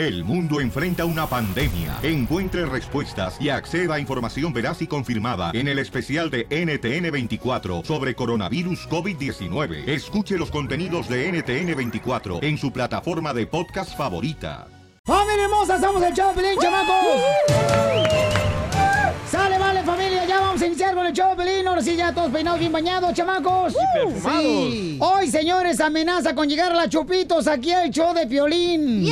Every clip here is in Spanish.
El mundo enfrenta una pandemia. Encuentre respuestas y acceda a información veraz y confirmada en el especial de NTN24 sobre coronavirus COVID-19. Escuche los contenidos de NTN24 en su plataforma de podcast favorita. ¡Familia hermosa! ¡Somos el show de Pelín, chamacos! ¡Sale, vale, familia! Ya vamos a iniciar con el show de Pelín. Ahora sí, ya todos peinados, bien bañados, chamacos. perfumados. Sí. Hoy, señores, amenaza con llegar la Chupitos aquí al show de Piolín.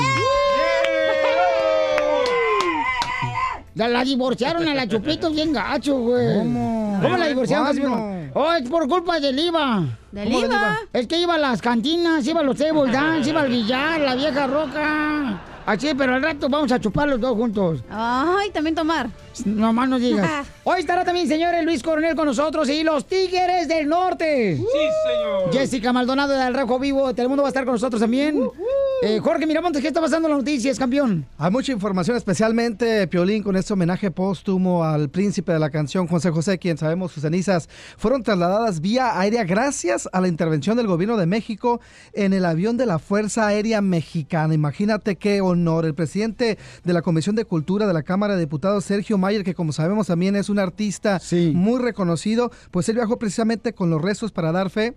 La, la divorciaron a la Chupitos bien gacho, güey. ¿Cómo? ¿Cómo la divorciaron? ¿Cuándo? Casimiro? Oh, es por culpa del IVA. ¿Del ¿Cómo IVA? Es que iba a las cantinas, iba a los table dance, iba al billar, la vieja roca. Así, pero al rato vamos a chupar los dos juntos. Ay, también tomar. No más no digas. Hoy estará también, señores, Luis Coronel con nosotros y los Tigres del Norte. Sí, señor. Jessica Maldonado del Rojo Vivo de Telemundo va a estar con nosotros también. Eh, Jorge Miramontes, ¿qué está pasando en las noticias, campeón? Hay mucha información, especialmente Piolín, con este homenaje póstumo al príncipe de la canción, José José, quien sabemos sus cenizas fueron trasladadas vía aérea gracias a la intervención del gobierno de México en el avión de la Fuerza Aérea Mexicana. Imagínate qué honor. El presidente de la Comisión de Cultura de la Cámara de Diputados, Sergio Mayer, que como sabemos también es un artista muy reconocido, pues él viajó precisamente con los restos para dar fe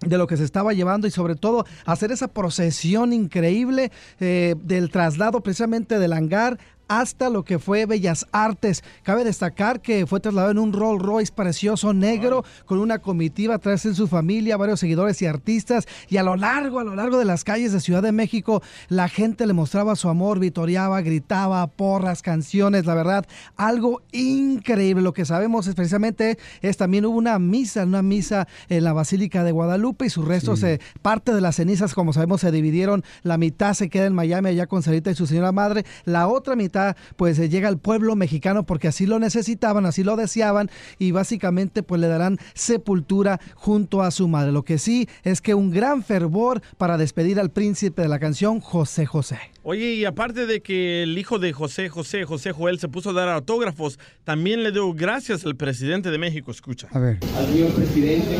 de lo que se estaba llevando y sobre todo hacer esa procesión increíble eh, del traslado precisamente del hangar hasta lo que fue Bellas Artes. Cabe destacar que fue trasladado en un Rolls Royce precioso negro con una comitiva atrás en su familia, varios seguidores y artistas y a lo largo, a lo largo de las calles de Ciudad de México la gente le mostraba su amor, vitoreaba, gritaba, porras, canciones, la verdad, algo increíble. Lo que sabemos es precisamente es también hubo una misa, una misa en la Basílica de Guadalupe y sus restos, parte de las cenizas, como sabemos, se dividieron. La mitad se queda en Miami allá con Sarita y su señora madre, la otra mitad pues eh, llega al pueblo mexicano porque así lo necesitaban, así lo deseaban y básicamente pues le darán sepultura junto a su madre. Lo que sí es que un gran fervor para despedir al príncipe de la canción, José José. Oye, y aparte de que el hijo de José José, José Joel, se puso a dar autógrafos, también le dio gracias al presidente de México. Escucha. A ver. al señor presidente,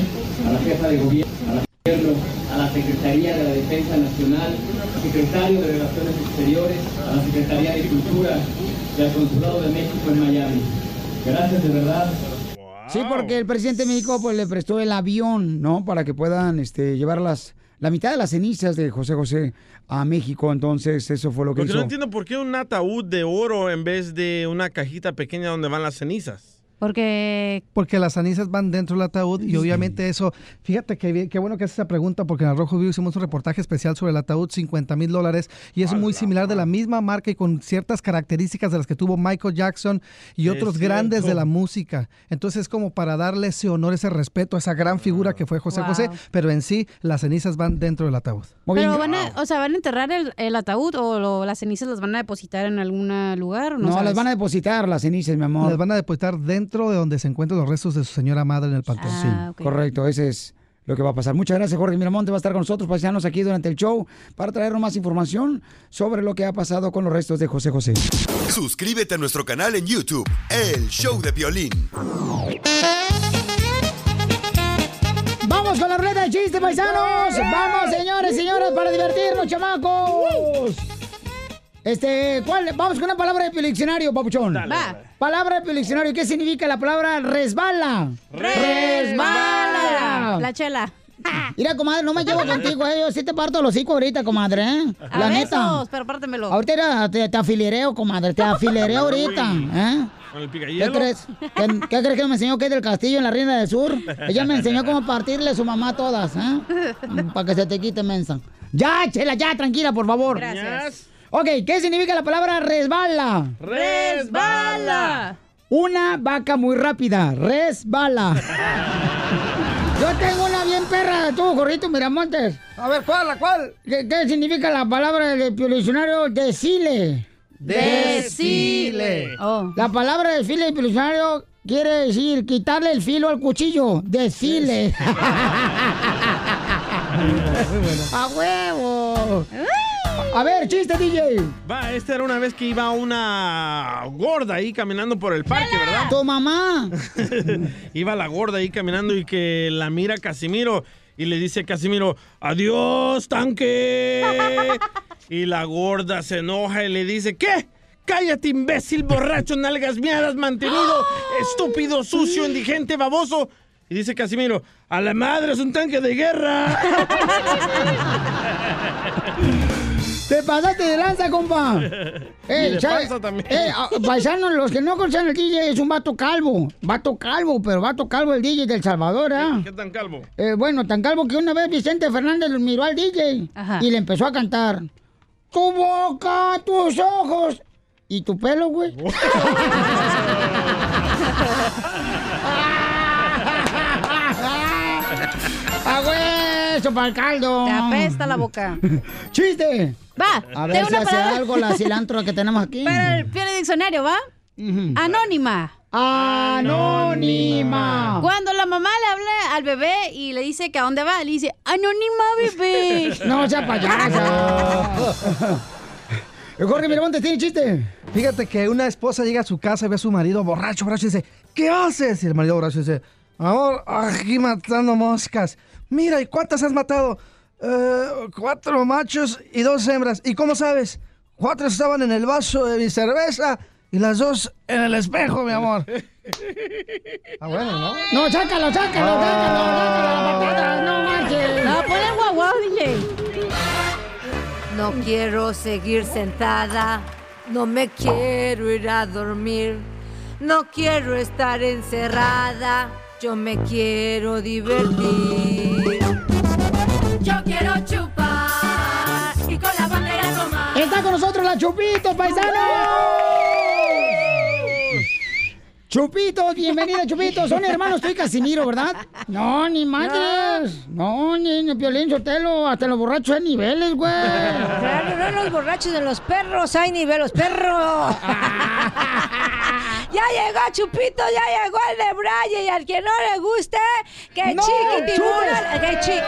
a la jefa de gobierno, a la, gobierno, a la Secretaría de la Defensa Nacional, al secretario de Relaciones Exteriores, a la Secretaría de Cultura y al Consulado de México en Miami. Gracias de verdad. Sí, porque el presidente de México pues le prestó el avión, ¿no? Para que puedan este, llevar las, la mitad de las cenizas de José José a México. Entonces, eso fue lo que Lo que hizo. no entiendo por qué un ataúd de oro en vez de una cajita pequeña donde van las cenizas. Porque Porque las cenizas van dentro del ataúd y obviamente eso, fíjate que bien- qué bueno que haces esa pregunta porque en el Rojo Vivo hicimos un reportaje especial sobre el ataúd, 50 mil dólares y es muy similar de la misma marca y con ciertas características de las que tuvo Michael Jackson y otros grandes de la música. Entonces es como para darle ese honor, ese respeto a esa gran figura que fue José Wow. José, pero en sí las cenizas van dentro del ataúd. Pero van a, o sea, van a enterrar el, el ataúd o lo- las cenizas las van a depositar en algún lugar. ¿o No, No, las van a depositar las cenizas, mi amor. Las van a depositar dentro de donde se encuentran los restos de su señora madre en el panteón. Ah. Correcto, ese es lo que va a pasar. Muchas gracias, Jorge Miramonte. Va a estar con nosotros, paisanos, aquí durante el show para traernos más información sobre lo que ha pasado con los restos de José José. Suscríbete a nuestro canal en YouTube, El Show de Violín. ¡Vamos con la ruleta de chiste, paisanos! ¡Vamos, señores, señoras, para divertirnos, chamacos! Este, ¿cuál? Vamos con una palabra del diccionario, papuchón. Va. Palabra del diccionario. ¿Qué significa la palabra resbala? Resbala. La chela. Mira, comadre, no me llevo contigo, eh. Yo sí te parto los hocico ahorita, comadre, ¿eh? A La besos, neta. pero pártemelo. Ahorita te, te afilereo, comadre. Te afilereo ahorita, ¿eh? Con el ¿Qué crees? ¿Qué, qué crees que me enseñó que es del castillo en la Reina del Sur? Ella me enseñó cómo partirle a su mamá a todas, ¿eh? Para que se te quite, mensa. Ya, chela, ya, tranquila, por favor. Gracias. Ok, ¿qué significa la palabra resbala? Resbala. Una vaca muy rápida, resbala. Yo tengo una bien perra, tú, Jorrito Miramontes. A ver, ¿cuál? ¿La cuál? ¿Qué, qué significa la palabra del diccionario decile? Decile. Oh. La palabra desfile del diccionario quiere decir quitarle el filo al cuchillo. Desfile. ¡A huevo! A ver, chiste, DJ. Va, esta era una vez que iba una gorda ahí caminando por el parque, ¿verdad? Tu mamá. iba la gorda ahí caminando y que la mira Casimiro y le dice a Casimiro, adiós, tanque. Y la gorda se enoja y le dice, ¿qué? Cállate, imbécil, borracho, nalgas miadas, mantenido, estúpido, sucio, indigente, baboso. Y dice Casimiro, a la madre es un tanque de guerra. Te pasaste de lanza, compa. Y de también. Eh, ah, paisanos, los que no conocen el DJ es un vato calvo. Vato calvo, pero vato calvo el DJ del Salvador, ¿ah? ¿Qué tan calvo? Eh, bueno, tan calvo que una vez Vicente Fernández lo miró al DJ Ajá. y le empezó a cantar. Tu boca, tus ojos y tu pelo, güey. ¡Ah, güey! ¡Eso para el caldo! Te apesta la boca. ¡Chiste! Va, A ver si una hace palabra. algo la cilantro que tenemos aquí. Para el pie de diccionario, ¿va? Anónima. Anónima. Cuando la mamá le habla al bebé y le dice que a dónde va, le dice, anónima bebé. No sea payasa. Jorge Miramontes tiene chiste. Fíjate que una esposa llega a su casa y ve a su marido borracho, borracho y dice, ¿qué haces? Y el marido borracho dice, amor, aquí matando moscas. Mira, ¿y cuántas has matado? "Eh, cuatro machos y dos hembras. ¿Y cómo sabes? Cuatro estaban en el vaso de mi cerveza y las dos en el espejo, mi amor. Ah, bueno, ¿no? No, sácalo, sácalo, sácalo, sácalo, la patada, no marches. No, pon el guau guau, DJ. No quiero seguir sentada, no me quiero ir a dormir, no quiero estar encerrada, yo me quiero divertir. Yo quiero chupar y con la bandera tomar. Está con nosotros la Chupito, paisanos. Chupitos, bienvenida Chupitos. Son hermanos, estoy Casimiro, ¿verdad? No, ni madres. No, ni, ni Piolín Sotelo. Hasta los borrachos hay niveles, güey. Claro, no los borrachos, en los perros hay nivel, los perros. ya llegó Chupito, ya llegó el de Braille y al que no le guste, que No, chiquitibuna, que, chi,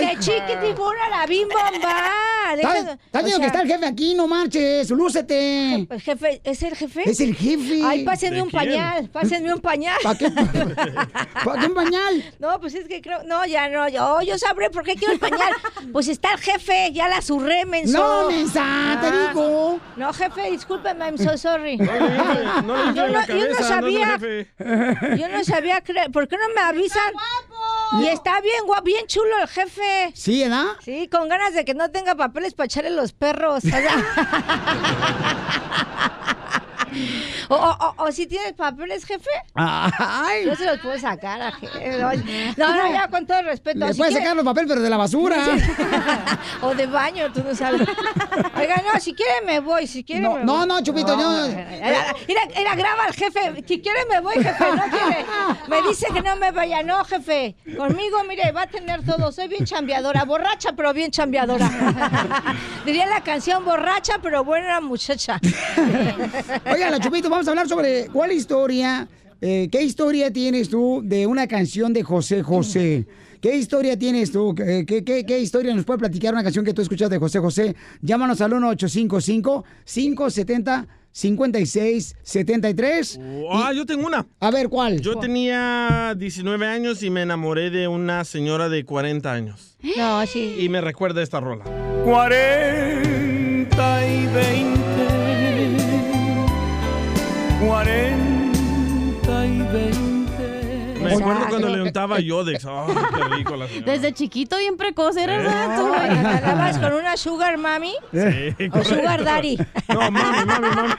que chiquitibuna la bim bomba. Está, está diciendo que está el jefe aquí, no marches. Lúcete. El jefe, ¿es el jefe? Es el jefe. Ay, pásenme ¿De un quién? pañal, pásenme un pañal. ¿Para qué? ¿Para qué un pañal? No, pues es que creo, no, ya no, yo, yo sabré por qué quiero el pañal. Pues está el jefe, ya la zurré, menso. No, mensa, te Ah. digo. No, jefe, discúlpeme, I'm so sorry. No no Yo no- yo no cabeza, no es el sabía. Yo no sabía creer. ¿Por qué no me avisan? Y está bien guapo, bien chulo el jefe. Sí, ¿verdad? Sí, con ganas de que no tenga papeles para echarle los perros. O, o, o- si tienes papeles, jefe, Ay. no se los puedo sacar a jefe. No, no, ya con todo respeto. Le si puedes quiere- sacar los papeles, pero de la basura. o de baño, tú no sabes. Oiga, no, si quiere me voy, si quiere No, me no, voy. no, Chupito, yo- mira, graba al jefe. Si quiere me voy, jefe, no quiere. Me dice que no me vaya, no, jefe. Conmigo, mire, va a tener todo. Soy bien chambeadora, borracha, pero bien chambeadora. Diría la canción borracha, pero buena muchacha. Oiga, la Chupito, vamos a hablar sobre cuál historia, eh, qué historia tienes tú de una canción de José José. ¿Qué historia tienes tú? ¿Qué, qué, qué- qué historia nos puede platicar una canción que tú escuchas de José José? Llámanos al 1-855-570-5673. Ah, yo tengo una. A ver, ¿cuál? Yo tenía 19 años y me enamoré de una señora de 40 años. No, sí. Y me recuerda esta rola. 40 y 20. 40 y 20. Me acuerdo cuando le untaba Yodex. Ay, qué rico la señora. Desde chiquito bien precoz eres, ¿verdad, tú, güey? ¿Andabas con una sugar mami Sí, o correcto. sugar daddy? No, mami, mami, mami.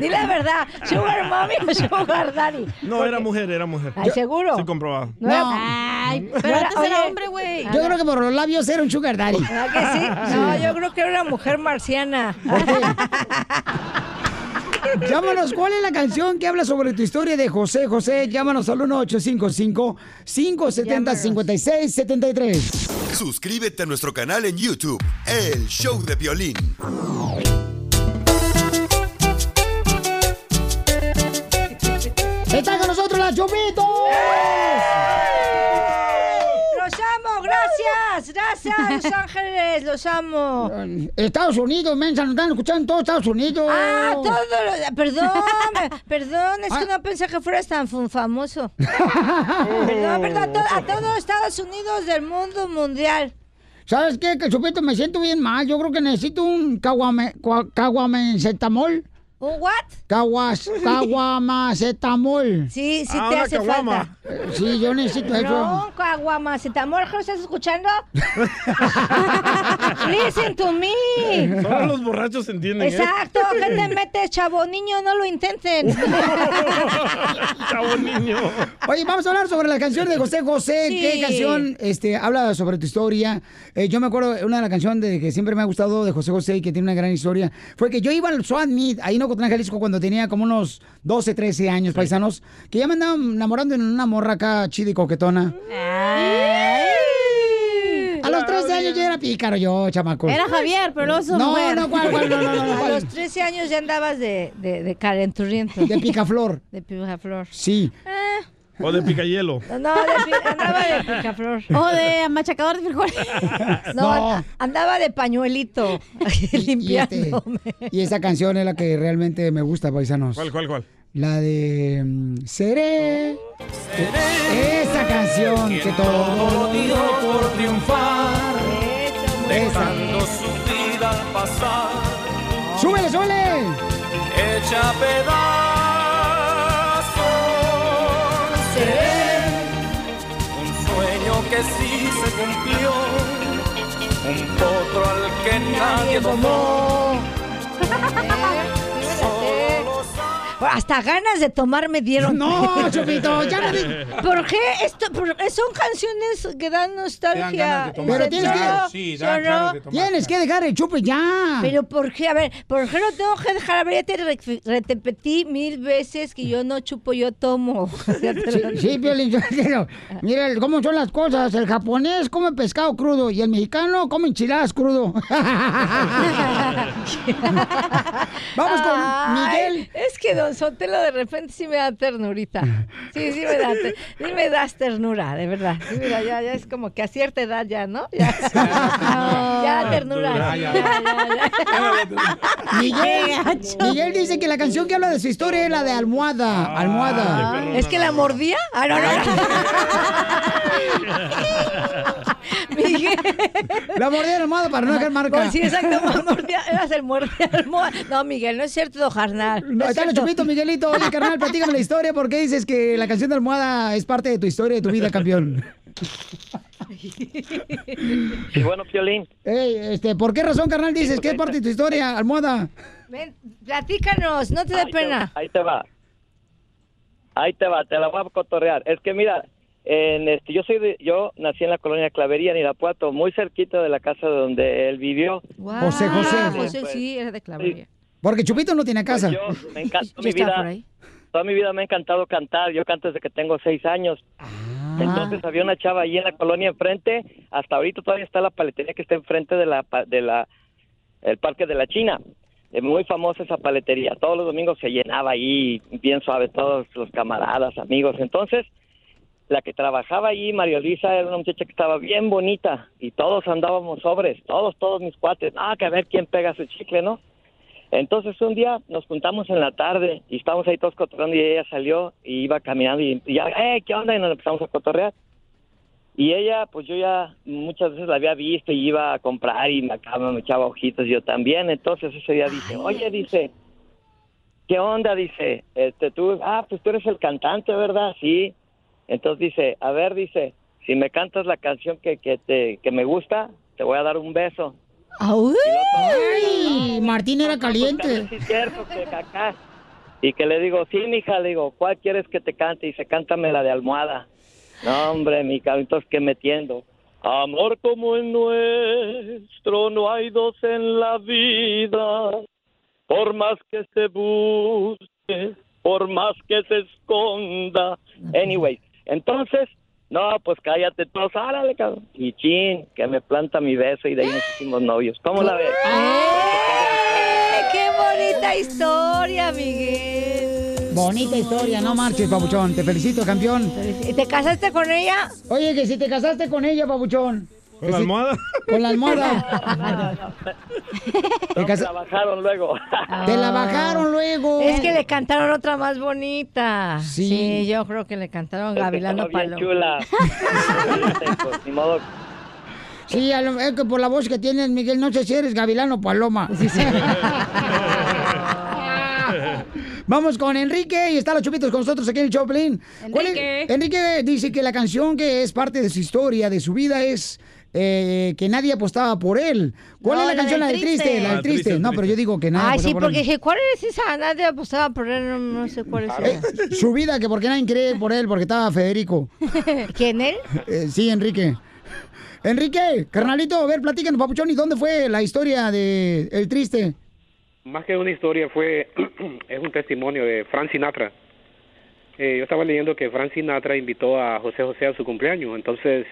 Dile la verdad, sugar mami o sugar daddy. No, era mujer, era mujer. Ay, ¿seguro? Sí, comprobado. No Ay, pero antes era hombre, güey. Yo creo que por los labios era un sugar daddy. ¿Verdad que sí? No, yo creo que era una mujer marciana. Llámanos, ¿cuál es la canción que habla sobre tu historia de José José? Llámanos al 1-855-570-5673. Suscríbete a nuestro canal en YouTube, El Show de Violín. ¡Está con nosotros la Chupito! ¡Los amo! ¡Gracias! ¡Gracias, Los Ángeles! ¡Los amo! Estados Unidos, mensa, nos están escuchando en todos Estados Unidos. Ah, todo lo- Perdón, perdón, es que no pensé que fueras tan famoso. Perdón, perdón, a, a todo Estados Unidos del mundo mundial. ¿Sabes qué? Que Chupito me siento bien mal. Yo creo que necesito un caguame, cua- caguamencetamol. ¿Un what? Caguas, caguamacetamol. Sí, sí Ah, te hace caguama. falta. Eh, Sí, yo necesito eso. No, caguamacetamol, ¿lo estás escuchando? Listen to me. Solo los borrachos entienden. ¿eh? Exacto, ¿qué te metes, chavo? Niño, no lo intenten. Chavo niño. Oye, vamos a hablar sobre la canción de José José. Sí. ¿Qué canción este, habla sobre tu historia? Eh, yo me acuerdo, una de las canciones de que siempre me ha gustado de José José y que tiene una gran historia, fue que yo iba al Swat Meet, ahí en Ocotlán, Jalisco, cuando tenía como unos 12, 13 años, paisanos, que ya me andaba enamorando en una morra acá chida y coquetona. A los 13 años ya era pícaro yo, chamaco. Era Javier, pero luego su No, mujer. no, ¿cuál, cuál? No, no, no, no, A los 13 años ya andabas de, de, de calenturriento. De picaflor. De picaflor. Sí. O de picayelo. No, andaba de picaflor. O de machacador de frijoles. No, No. an- andaba de pañuelito Y, este, limpiándome. y esa canción es la que realmente me gusta, paisanos. ¿Cuál, cuál, cuál? La de mm, Seré. Esa canción que todo dio por triunfar. Esa. su vida pasar, ¡Súbele, súbele! hecha pedazos. Cumplió, un potro al que nadie domó. Hasta ganas de tomar me dieron. No, Chupito, ya no di- ¿Por qué? Esto, por- son canciones que dan nostalgia. ganas de tomar. Pero tienes que- Sí, dan ganas de Tienes que dejar el chupe ya. Pero ¿por qué? A ver, ¿por qué lo tengo que dejar? A ver, ya te re- repetí mil veces que yo no chupo, yo tomo. Sí, Piolín, Sotelo. Mira cómo son las cosas. El japonés come pescado crudo y el mexicano come enchiladas crudo. Vamos con Ay, Miguel. Es que Don Sotelo de repente sí me da ternurita. Sí, sí me da, sí me das ternura, de verdad. Sí, mira, ya, ya es como que a cierta edad ya, ¿no? Ya, ya ternura. Ya, ya. Miguel, Miguel dice que la canción que habla de su historia es la de Almohada. Almohada. ¿Es que la mordía? Ah, no, no. Miguel. La mordida de la almohada para no dejar marca. Pues sí, exacto. Mordía, eras el mordía almohada. No, Miguel, no es cierto, don Jarnal. No, está el chupito, Miguelito. Oye, carnal, platícame la historia. ¿Por qué dices que la canción de Almohada es parte de tu historia, de tu vida, campeón? Sí, bueno, Piolín. Ey, este, ¿Por qué razón, carnal, dices que es parte de tu historia, Almohada? Ven, platícanos, no te dé te- pena. ahí te va. Ahí te va, te la voy a cotorrear. Es que mira, en este, yo soy de, yo nací en la colonia Clavería, en Irapuato, muy cerquita de la casa donde él vivió. José José. Ah, José, sí, era de clavería. Porque Chupito no tiene casa. Pues yo me mi vida. Toda mi vida me ha encantado cantar. Yo canto desde que tengo seis años. Ah. Entonces había una chava ahí en la colonia enfrente. Hasta ahorita todavía está la paletería que está enfrente de la pa- de la el parque de la China. Es muy famosa esa paletería. Todos los domingos se llenaba ahí, bien suave, todos los camaradas, amigos. Entonces, la que trabajaba ahí, María Luisa, era una muchacha que estaba bien bonita y todos andábamos sobres, todos, todos mis cuates. Ah, que a ver quién pega su chicle, ¿no? Entonces un día nos juntamos en la tarde y estábamos ahí todos cotorreando y ella salió y iba caminando y, y ya, eh, ¿qué onda? Y nos empezamos a cotorrear. Y ella, pues yo ya muchas veces la había visto y iba a comprar y me acá me echaba ojitos yo también. Entonces ese día dice, oye, dice, ¿qué onda? Dice, este, tú, ah, pues tú eres el cantante, ¿verdad? Sí. Entonces dice, a ver, dice, si me cantas la canción que, que, te, que me gusta, te voy a dar un beso. Ay, Martín era caliente. Sí, cierto, que acá. Y que le digo, sí, mija, le digo, ¿cuál quieres que te cante? Y dice, cántame la de almohada. No, hombre, mi cabrito, que metiendo. Amor como el nuestro, no hay dos en la vida. Por más que se busque, por más que se esconda. Anyway, entonces, no, pues cállate todos, árale, cabrón. Y chin, que me planta mi beso y de ahí nos hicimos novios. ¿Cómo la ves? ¡Eh, ¡Qué bonita historia, Miguel! Bonita historia, no marches, papuchón. Te felicito, campeón. ¿Y te casaste con ella? Oye, que si te casaste con ella, papuchón. ¿Con la almohada? Con la almohada. No, me la bajaron luego. Te la bajaron luego. Es que le cantaron otra más bonita. Sí. Sí, yo creo que le cantaron Gavilano estaba bien Palo. chula. Pues, ni modo. Sí, a lo- es que por la voz que tienes, Miguel, no sé si eres gavilán o paloma. Vamos con Enrique y está los chupitos con nosotros aquí en el Choplin. Enrique. Enrique dice que la canción que es parte de su historia, de su vida, es eh, que nadie apostaba por él. ¿Cuál No, es la, la canción? La del triste, triste. la del Ah, triste. triste, No, pero yo digo que nadie Ay, apostaba sí, por porque él. dije, ¿cuál es esa? Nadie apostaba por él, no, no sé cuál es. Eh, su vida, que porque nadie cree por él, porque estaba Federico. ¿Quién él? Eh, sí, Enrique. Enrique, carnalito, a ver, platícanos, papuchón, ¿y dónde fue la historia de El Triste? Más que una historia fue, es un testimonio de Frank Sinatra. Eh, yo estaba leyendo que Frank Sinatra invitó a José José a su cumpleaños, entonces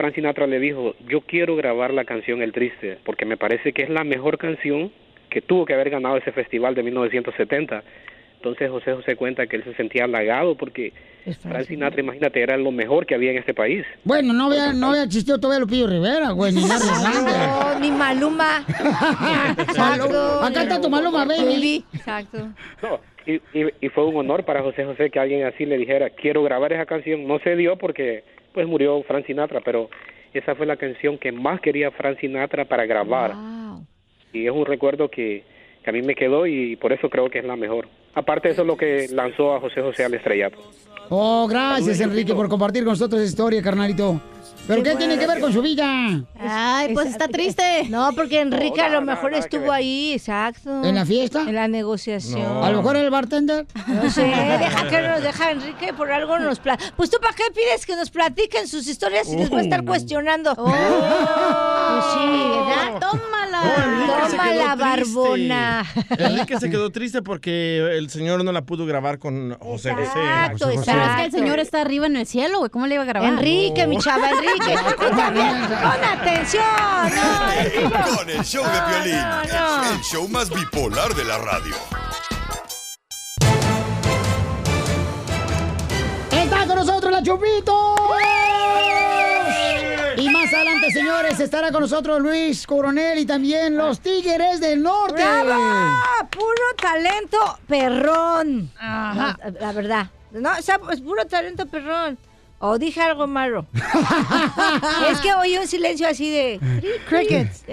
Frank Sinatra le dijo, yo quiero grabar la canción El Triste, porque me parece que es la mejor canción que tuvo que haber ganado ese festival de 1970. Entonces José José cuenta que él se sentía halagado porque Frank Sinatra, imagínate, era lo mejor que había en este país. Bueno, no había, no había existido todavía Lupillo Rivera, güey, ni Hernández. No, ni Maluma. Exacto. Acá está tu Maluma, baby. Exacto. No, y, y, y fue un honor para José José que alguien así le dijera, quiero grabar esa canción. No se dio porque pues murió Frank Sinatra, pero esa fue la canción que más quería Frank Sinatra para grabar. Y es un recuerdo que, que a mí me quedó y por eso creo que es la mejor. Aparte eso es lo que lanzó a José José al estrellato. Oh, gracias, Enrique, por compartir con nosotros esa historia, carnalito. ¿Pero qué, tiene que ver con su vida? Ay, pues está triste. No, porque Enrique a lo mejor estuvo ahí, exacto. ¿En la fiesta? En la negociación. A lo mejor el bartender. No sé, deja que nos deja Enrique por algo nos pla- Pues tú para qué pides que nos platiquen sus historias y les voy a estar cuestionando. Pues sí, ¿verdad? Tómala. se Toma quedó la triste. barbona. Enrique se quedó triste porque el señor no la pudo grabar con José José. Exacto, Pero es que el señor está arriba en el cielo, güey. ¿Cómo le iba a grabar? Enrique, mi chava, Enrique. Y también, pon atención. No. Con el show de Piolín, el- el show más bipolar de la radio. ¡Está con nosotros la Chupito! Y más adelante, señores, estará con nosotros Luis Coronel y también los Tigres del Norte. ¡Bravo! Puro talento perrón. No, la verdad. No, o sea, es puro talento perrón. O dije algo malo. es que oí un silencio así de crickets.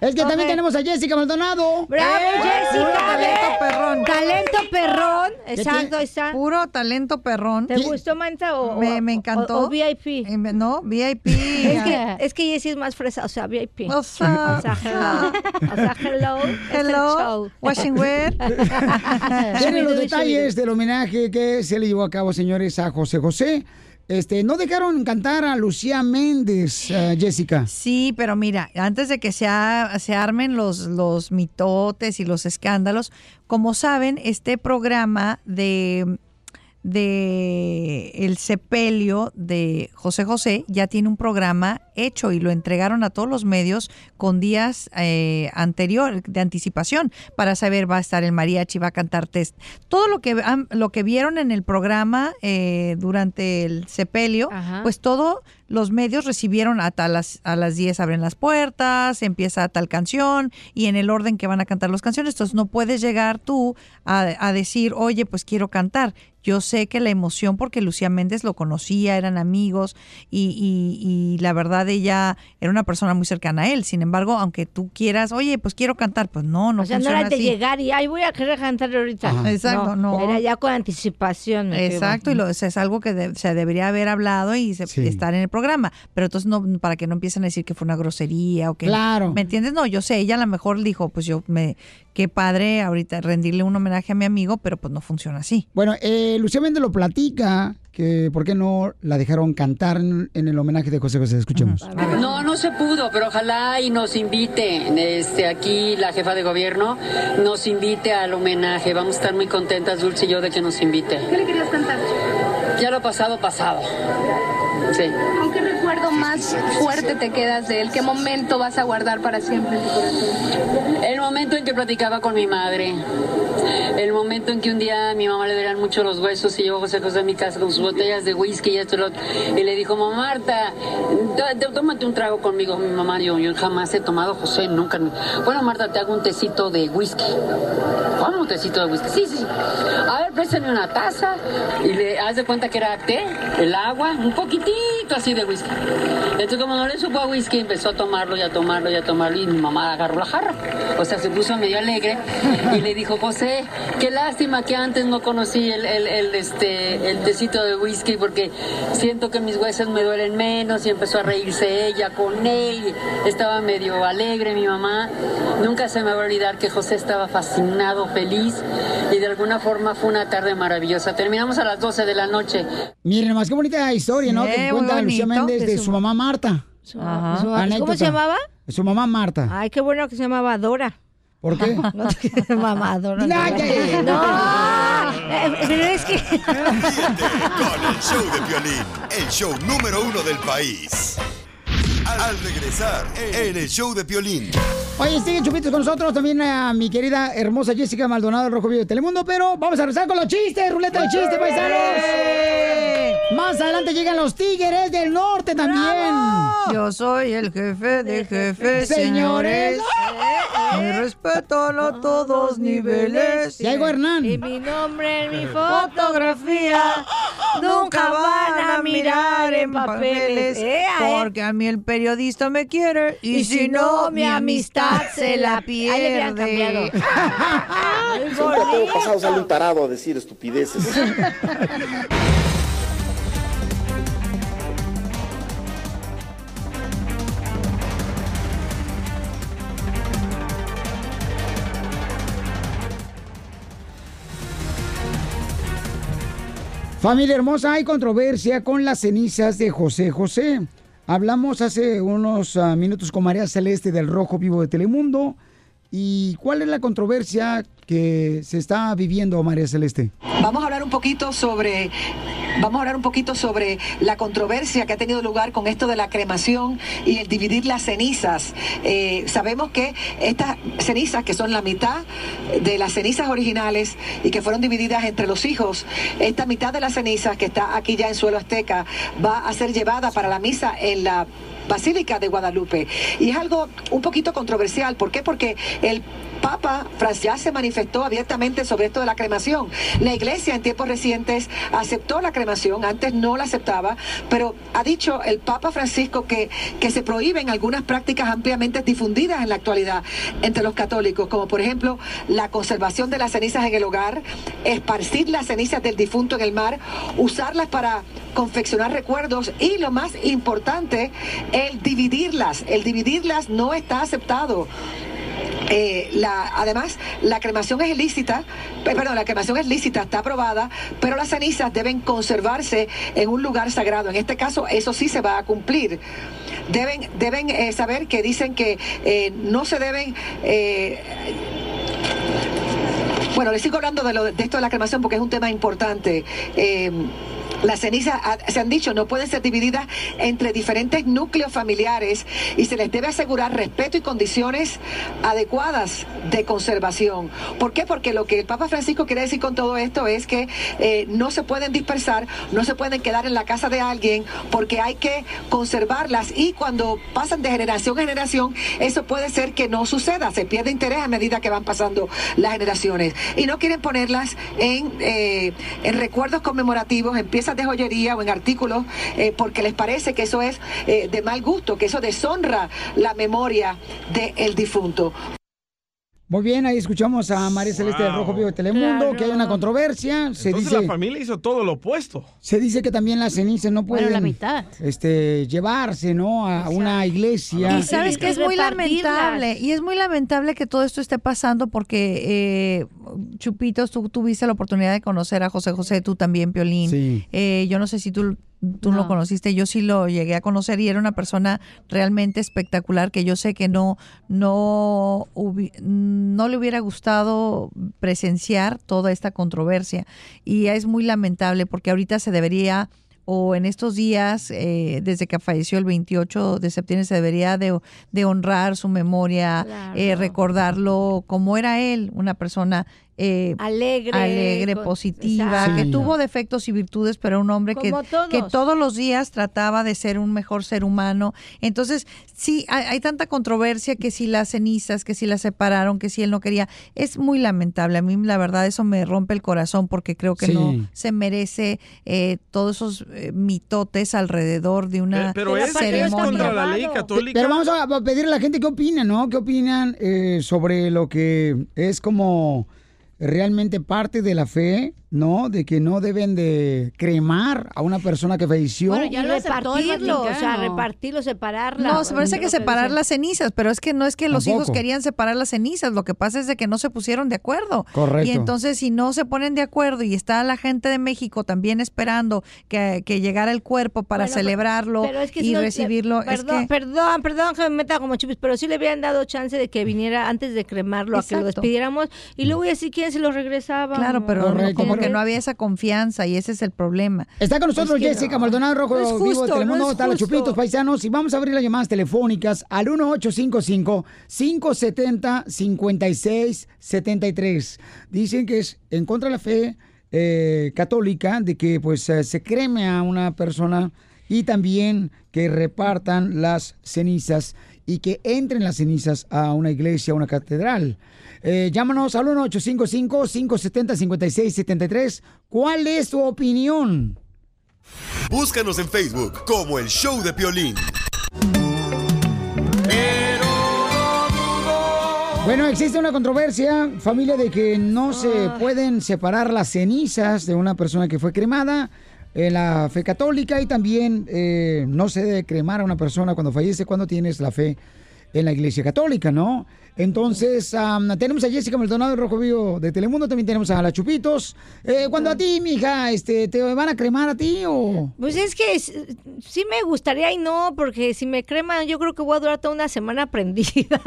Es que también tenemos a Jessica Maldonado. ¡Bravo, ¡Eh! Jessica! Talento perrón. Talento perrón. Exacto, tiene? está. Puro talento perrón. ¿Te gustó, Manta? O, Me, encantó. O, o VIP. No, VIP. Es que, es que Jessie es más fresa, o sea, VIP. O sea, o sea, hello. O sea, hello. Hello, show. washing wear. Tienen los detalles del homenaje que se le llevó a cabo, señores, a José José. Este, no dejaron cantar a Lucía Méndez, eh, Jessica. Sí, pero mira, antes de que se, se armen los, los mitotes y los escándalos, como saben, este programa de, de el sepelio de José José ya tiene un programa hecho y lo entregaron a todos los medios con días eh, anterior de anticipación para saber va a estar el mariachi, va a cantar test. Todo lo que lo que vieron en el programa eh, durante el sepelio, Ajá. pues todo los medios recibieron hasta las, a las 10 abren las puertas, empieza tal canción y en el orden que van a cantar las canciones. Entonces no puedes llegar tú a, a decir, oye, pues quiero cantar. Yo sé que la emoción, porque Lucía Méndez lo conocía, eran amigos y, y- y la verdad ella era una persona muy cercana a él. Sin embargo, aunque tú quieras, oye, pues quiero cantar, pues no, no o sea, no era de así. llegar y ay voy a querer cantar ahorita. Ajá. Exacto, no. Era ya con anticipación. me Exacto, y lo, es algo que de- se debería haber hablado y se- Sí. estar en el programa, pero entonces no para que no empiecen a decir que fue una grosería o que Claro. ¿Me entiendes? No, yo sé, ella a lo mejor dijo, pues yo me qué padre ahorita rendirle un homenaje a mi amigo, pero pues no funciona así. Bueno, eh, Lucía Méndez lo platica, que por qué no la dejaron cantar en, en el homenaje de José José. Escuchemos. No, no se pudo, pero ojalá y nos invite, este, aquí la jefa de gobierno, nos invite al homenaje. Vamos a estar muy contentas, Dulce y yo, de que nos invite. ¿Qué le querías cantar? Ya lo pasado, pasado. Sí. ¿Con qué recuerdo más fuerte te quedas de él? ¿Qué momento vas a guardar para siempre en tu corazón? El momento en que platicaba con mi madre. El momento en que un día a mi mamá le dolían mucho los huesos y llegó José José a mi casa con sus botellas de whisky y esto y lo otro. Y le dijo, mamá Marta, tó- tó- tómate un trago conmigo. Mi mamá, yo, yo jamás he tomado José, nunca. Bueno, Marta, te hago un tecito de whisky. ¿Cómo un tecito de whisky? Sí, sí. A ver, préstame una taza. Y le haz de cuenta que era té, el agua, un poquitico vasito así de whisky. Entonces, como no le supo a whisky, empezó a tomarlo y a tomarlo y a tomarlo y mi mamá agarró la jarra. O sea, se puso medio alegre y le dijo, José, qué lástima que antes no conocí el, el, el, este, el tecito de whisky porque siento que mis huesos me duelen menos y empezó a reírse ella con él. estaba medio alegre mi mamá. Nunca se me va a olvidar que José estaba fascinado, feliz y de alguna forma fue una tarde maravillosa. Terminamos a las 12 de la noche. Miren, nomás qué bonita historia, ¿no? Sí, que muy Lucía. Méndez de De su, su- mamá Marta. Ajá. ¿Cómo se llamaba? Su mamá Marta. Ay, qué bueno que se llamaba Dora. ¿Por qué? No, mamá, Dora. No, Dora. ya, ya, ya. No, eh, pero es que... Con el show de violín, el show número uno del país. Al regresar en el show de violín. Oye, sigue Chupitos con nosotros también a mi querida hermosa Jessica Maldonado del Rojo Vivo de Telemundo, pero vamos a regresar con los chistes, ruleta de chistes, paisanos. Más adelante llegan los Tigres del Norte también. Yo soy el jefe de jefes, Señores. Mi respeto a todos niveles. Llegó Hernán. Y mi nombre en mi fotografía nunca van a mirar en papeles. Eh, eh. Porque a mí el periodista me quiere y, si no, mi amistad se la Ahí le pierde. Siempre todo pasado sale un tarado a decir estupideces. Familia hermosa, hay controversia con las cenizas de José José. Hablamos hace unos ah, minutos con María Celeste del Rojo Vivo de Telemundo. ¿Y cuál es la controversia que se está viviendo, María Celeste? Vamos a hablar un poquito sobre vamos a hablar un poquito sobre la controversia que ha tenido lugar con esto de la cremación y el dividir las cenizas. Eh, sabemos que estas cenizas, que son la mitad de las cenizas originales y que fueron divididas entre los hijos, esta mitad de las cenizas que está aquí ya en suelo azteca va a ser llevada para la misa en la Basílica de Guadalupe. Y es algo un poquito controversial. ¿Por qué? Porque el Papa Francis ya se manifestó abiertamente sobre esto de la cremación. La iglesia en tiempos recientes aceptó la cremación, antes no la aceptaba, pero ha dicho el Papa Francisco que, que se prohíben algunas prácticas ampliamente difundidas en la actualidad entre los católicos, como por ejemplo la conservación de las cenizas en el hogar, esparcir las cenizas del difunto en el mar, usarlas para confeccionar recuerdos y lo más importante, el dividirlas. El dividirlas no está aceptado. Eh, la, además, la cremación es ilícita, eh, perdón, la cremación es lícita, está aprobada, pero las cenizas deben conservarse en un lugar sagrado. En este caso, eso sí se va a cumplir. Deben, deben eh, saber que dicen que eh, no se deben bueno, les sigo hablando de, lo, de esto de la cremación porque es un tema importante. Las cenizas, ah, se han dicho, no pueden ser divididas entre diferentes núcleos familiares y se les debe asegurar respeto y condiciones adecuadas de conservación. ¿Por qué? Porque lo que el Papa Francisco quiere decir con todo esto es que eh, no se pueden dispersar, no se pueden quedar en la casa de alguien porque hay que conservarlas y cuando pasan de generación a generación, eso puede ser que no suceda, se pierde interés a medida que van pasando las generaciones. Y no quieren ponerlas en, eh, en recuerdos conmemorativos, en de joyería o en artículos, eh, porque les parece que eso es eh, de mal gusto, que eso deshonra la memoria del difunto. Muy bien, ahí escuchamos a María Celeste del Rojo Vivo de Telemundo, Claro. que hay una controversia. Se Entonces dice, la familia hizo todo lo opuesto. se dice que también las cenizas no Bueno, pueden la mitad. Este, llevarse, ¿no? A una iglesia. Y sabes que es muy lamentable, y es muy lamentable que todo esto esté pasando porque, eh, Chupitos, tú tuviste la oportunidad de conocer a José José, tú también, Piolín. Sí. Eh, yo no sé si tú, tú lo conociste, yo sí lo llegué a conocer y era una persona realmente espectacular que yo sé que no, no, no le hubiera gustado presenciar toda esta controversia. Y es muy lamentable porque ahorita se debería o en estos días, eh, desde que falleció el 28 de septiembre, se debería de, de honrar su memoria, Claro. eh, recordarlo como era él, una persona eh, Alegre, alegre, con- positiva, que tuvo defectos y virtudes, pero un hombre que, todos. que todos los días trataba de ser un mejor ser humano. Entonces, sí, hay, hay tanta controversia que si las cenizas, que si las separaron, que si él no quería. Es muy lamentable. A mí, la verdad, eso me rompe el corazón porque creo que Sí. no se merece eh, todos esos eh, mitotes alrededor de una Pero es- es ceremonia. contra la ley católica. Pero vamos a a pedirle a la gente qué opina, ¿no? ¿Qué opinan eh, sobre lo que es como realmente parte de la fe, ¿no? De que no deben de cremar a una persona que falleció. Bueno, ya lo repartirlo, o sea, repartirlo, separarla. No, se parece que separar las cenizas, pero es que no es que los Tampoco. hijos querían separar las cenizas, lo que pasa es de que no se pusieron de acuerdo. Correcto. Y entonces si no se ponen de acuerdo y está la gente de México también esperando que, que llegara el cuerpo para Bueno, celebrarlo pero es que si y no le- recibirlo, es Perdón, que perdón, perdón que me meta como chupis, pero sí le habían dado chance de que viniera antes de cremarlo, a que lo despidiéramos y luego ya si quieren se lo regresaban. claro, pero Correcto, como pero- que no había esa confianza y ese es el problema. Está con nosotros Es que Jessica no. Maldonado Rojo, No es vivo de justo, Telemundo, no está los justo. chupitos paisanos y vamos a abrir las llamadas telefónicas al 1855-570-5673. Dicen que es en contra de la fe eh, católica de que pues eh, se creme a una persona y también que repartan las cenizas y que entren las cenizas a una iglesia, a una catedral. Eh, llámanos al 1855-570-5673. ¿Cuál es tu opinión? Búscanos en Facebook como El Show de Piolín. Bueno, existe una controversia, familia, de que no se pueden separar las cenizas de una persona que fue cremada en la fe católica y también eh, no se debe cremar a una persona cuando fallece cuando tienes la fe en la iglesia católica, ¿no? Entonces, tenemos a Jessica Maldonado de Rojo Vivo de Telemundo, también tenemos a La Chupitos. Eh, cuando a ti, mija, este, ¿te van a cremar a ti o...? Pues es que sí me gustaría y no, porque si me creman yo creo que voy a durar toda una semana prendida.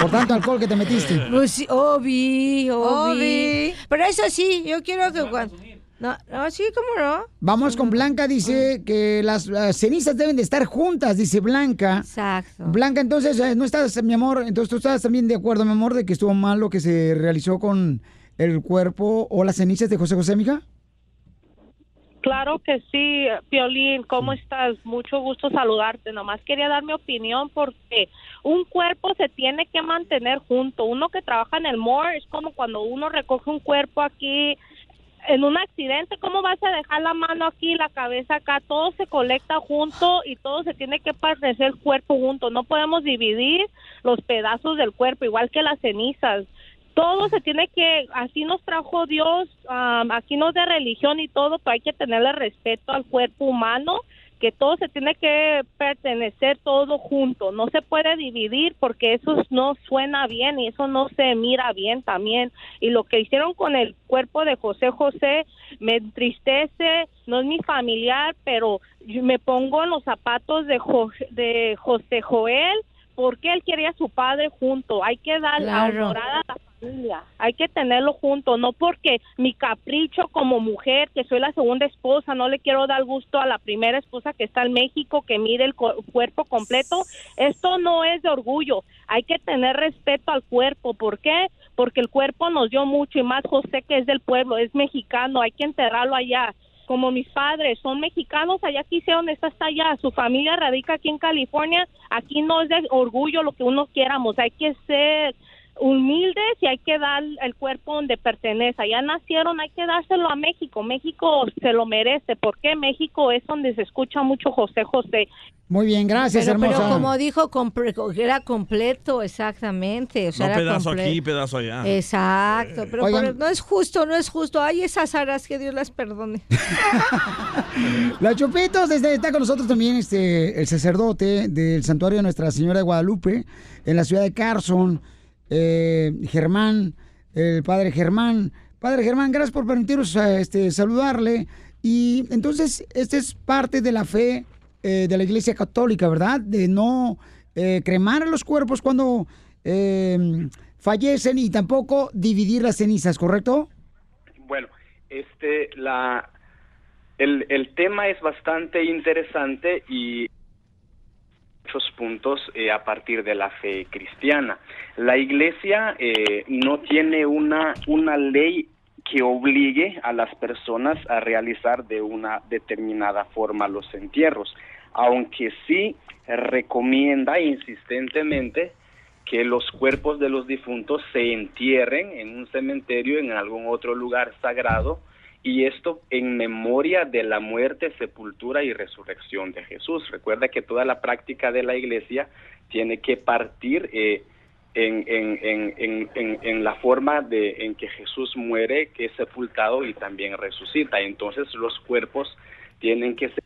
Por tanto alcohol que te metiste. Pues sí, obvi, obvi. Obvi. Pero eso sí, yo quiero que cuando... No, no, sí, ¿cómo no? Vamos con Blanca, dice que las, las cenizas deben de estar juntas, dice Blanca. Exacto. Blanca, entonces, eh, ¿no estás, mi amor? Entonces, ¿tú estás también de acuerdo, mi amor, de que estuvo mal lo que se realizó con el cuerpo o las cenizas de José José, mija? Claro que sí, Piolín, ¿cómo estás? Mucho gusto saludarte. Nomás quería dar mi opinión porque un cuerpo se tiene que mantener junto. Uno que trabaja en el MOR es como cuando uno recoge un cuerpo aquí en un accidente, ¿cómo vas a dejar la mano aquí, la cabeza acá? Todo se colecta junto y todo se tiene que parecer el cuerpo junto. No podemos dividir los pedazos del cuerpo, igual que las cenizas todo se tiene que, así nos trajo Dios, am, aquí no es de religión y todo, pero hay que tenerle respeto al cuerpo humano, que todo se tiene que pertenecer todo junto, no se puede dividir porque eso no suena bien y eso no se mira bien también. Y lo que hicieron con el cuerpo de José José me entristece, no es mi familiar, pero yo me pongo en los zapatos de, Jo- de José Joel porque él quería a su padre junto. Hay que dar Claro. honorar a la Hay que tenerlo junto, no porque mi capricho como mujer, que soy la segunda esposa, no le quiero dar gusto a la primera esposa que está en México, que mire el cuerpo completo. Esto no es de orgullo. Hay que tener respeto al cuerpo. ¿Por qué? Porque el cuerpo nos dio mucho y más José que es del pueblo, es mexicano. Hay que enterrarlo allá como mis padres son mexicanos, allá quisieron está hasta allá, su familia radica aquí en California, aquí no es de orgullo lo que uno quieramos, hay que ser humildes y hay que dar el cuerpo donde pertenece. Allá nacieron, hay que dárselo a México. México se lo merece. porque México es donde se escucha mucho José José. Muy bien, gracias, pero, pero como dijo, era completo, exactamente. O sea, no era pedazo comple- aquí, pedazo allá. Exacto, pero Oigan. por- no es justo, no es justo. Hay esas aras que Dios las perdone. La Chupitos este, está con nosotros también este, el sacerdote del santuario de Nuestra Señora de Guadalupe en la ciudad de Carson, eh, Germán, el padre Germán. Padre Germán, gracias por permitirnos eh, este, saludarle. Y entonces, esta es parte de la fe eh, de la Iglesia Católica, ¿verdad? De no eh, cremar los cuerpos cuando eh, fallecen y tampoco dividir las cenizas, ¿correcto? Bueno, este, la, el, el tema es bastante interesante y muchos puntos eh, a partir de la fe cristiana. La iglesia eh, no tiene una, una ley que obligue a las personas a realizar de una determinada forma los entierros, aunque sí recomienda insistentemente que los cuerpos de los difuntos se entierren en un cementerio, en algún otro lugar sagrado, y esto en memoria de la muerte, sepultura y resurrección de Jesús. Recuerda que toda la práctica de la iglesia tiene que partir eh, en, en, en, en, la forma de, en que Jesús muere, que es sepultado y también resucita. Entonces los cuerpos tienen que ser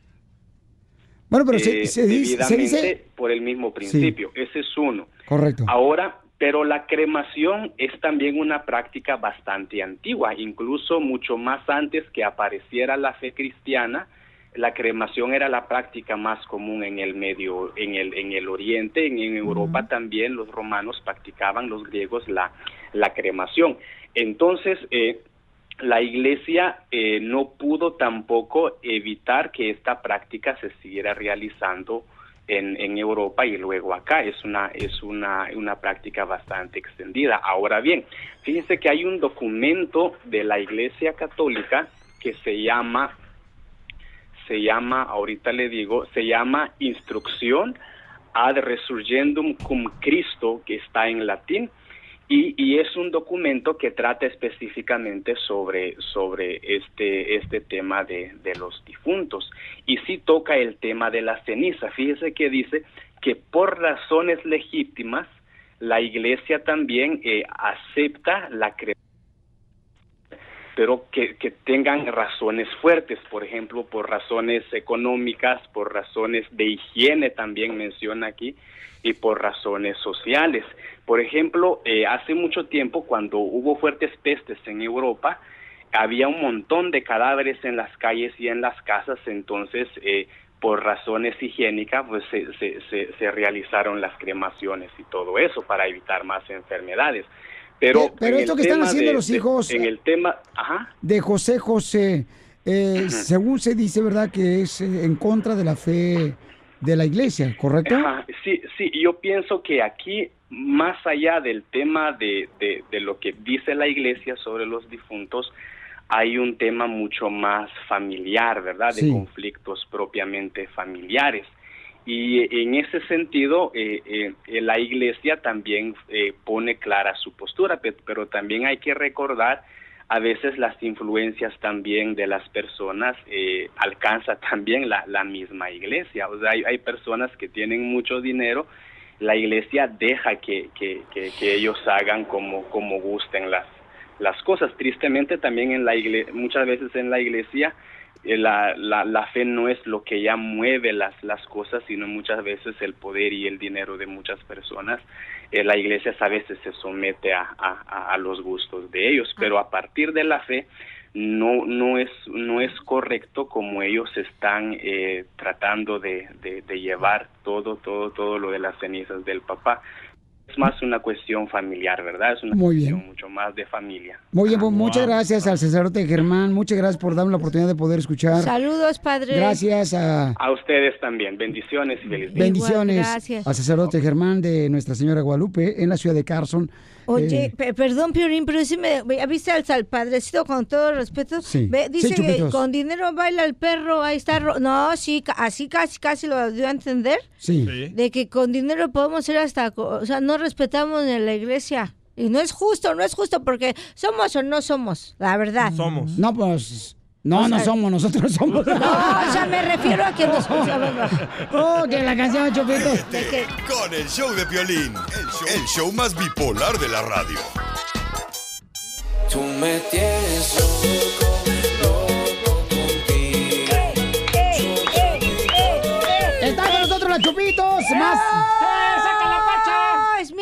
Bueno, pero eh, se dice, se dice- por el mismo principio. Ese es uno. Correcto. Ahora, pero la cremación es también una práctica bastante antigua, incluso mucho más antes que apareciera la fe cristiana. La cremación era la práctica más común en el medio, en el, en el Oriente, en, en Europa también los romanos practicaban, los griegos la, la cremación. Entonces, eh, la iglesia eh, no pudo tampoco evitar que esta práctica se siguiera realizando en, en Europa y luego acá. Es una, es una, una práctica bastante extendida. Ahora bien, fíjense que hay un documento de la iglesia católica que se llama, se llama, ahorita le digo, se llama Instrucción ad Resurgendum cum Cristo, que está en latín. Y, y es un documento que trata específicamente sobre, sobre este, este tema de, de los difuntos. Y sí toca el tema de la ceniza. Fíjese que dice que por razones legítimas, la iglesia también eh, acepta la creencia pero que, que tengan razones fuertes, por ejemplo, por razones económicas, por razones de higiene también menciona aquí, y por razones sociales. Por ejemplo, eh, hace mucho tiempo, cuando hubo fuertes pestes en Europa, había un montón de cadáveres en las calles y en las casas, entonces, eh, por razones higiénicas, pues se, se, se, se realizaron las cremaciones y todo eso para evitar más enfermedades. Pero, Pe- pero esto que están haciendo de- los de- hijos- en el tema, ajá, de José José, eh, según se dice, ¿verdad? Que es eh, en contra de la fe de la iglesia, ¿correcto? Ajá, sí, sí, yo pienso que aquí, más allá del tema de, de, de lo que dice la iglesia sobre los difuntos, hay un tema mucho más familiar, ¿verdad? De conflictos propiamente familiares. Y en ese sentido, eh, eh, la iglesia también eh, pone clara su postura, pe- pero también hay que recordar a veces las influencias también de las personas eh, alcanza también la, la misma iglesia. O sea, hay, hay personas que tienen mucho dinero, la iglesia deja que, que, que, que ellos hagan como, como gusten las, las cosas. Tristemente también en la iglesia, muchas veces en la iglesia eh, la, la, la fe no es lo que ya mueve las, las cosas, sino muchas veces el poder y el dinero de muchas personas. Eh, la iglesia a veces se somete a, a, a- a los gustos de ellos, pero a partir de la fe no, no, es, no es correcto como ellos están eh, tratando de, de, de llevar todo, todo, todo lo de las cenizas del papá. Es más una cuestión familiar, ¿verdad? Es una Muy bien. cuestión mucho más de familia. Muy bien, pues muchas gracias al sacerdote Germán, muchas gracias por darme la oportunidad de poder escuchar. Saludos, padre. Gracias a A ustedes también. Bendiciones y feliz día. bendiciones gracias. al sacerdote Germán de Nuestra Señora Guadalupe en la ciudad de Carson. Oye, Eh, pe- perdón, Piorín, pero sí me... ¿Viste al, al padrecito con todo respeto? Sí. Ve, dice Sí, que con dinero baila el perro, ahí está... No, sí, ca- así casi, casi lo dio a entender. Sí. De que con dinero podemos ser hasta... O sea, no respetamos en la iglesia. Y no es justo, no es justo, porque somos o no somos, la verdad. Somos. No, pues. No, O no somos, nosotros somos. No, o sea, me refiero a que nos... Oh, que la canción, Chupitos. Con el show de Piolín, el show, el show más bipolar de la radio. Tú me tienes loco, loco contigo. Está con nosotros la Chupitos, más.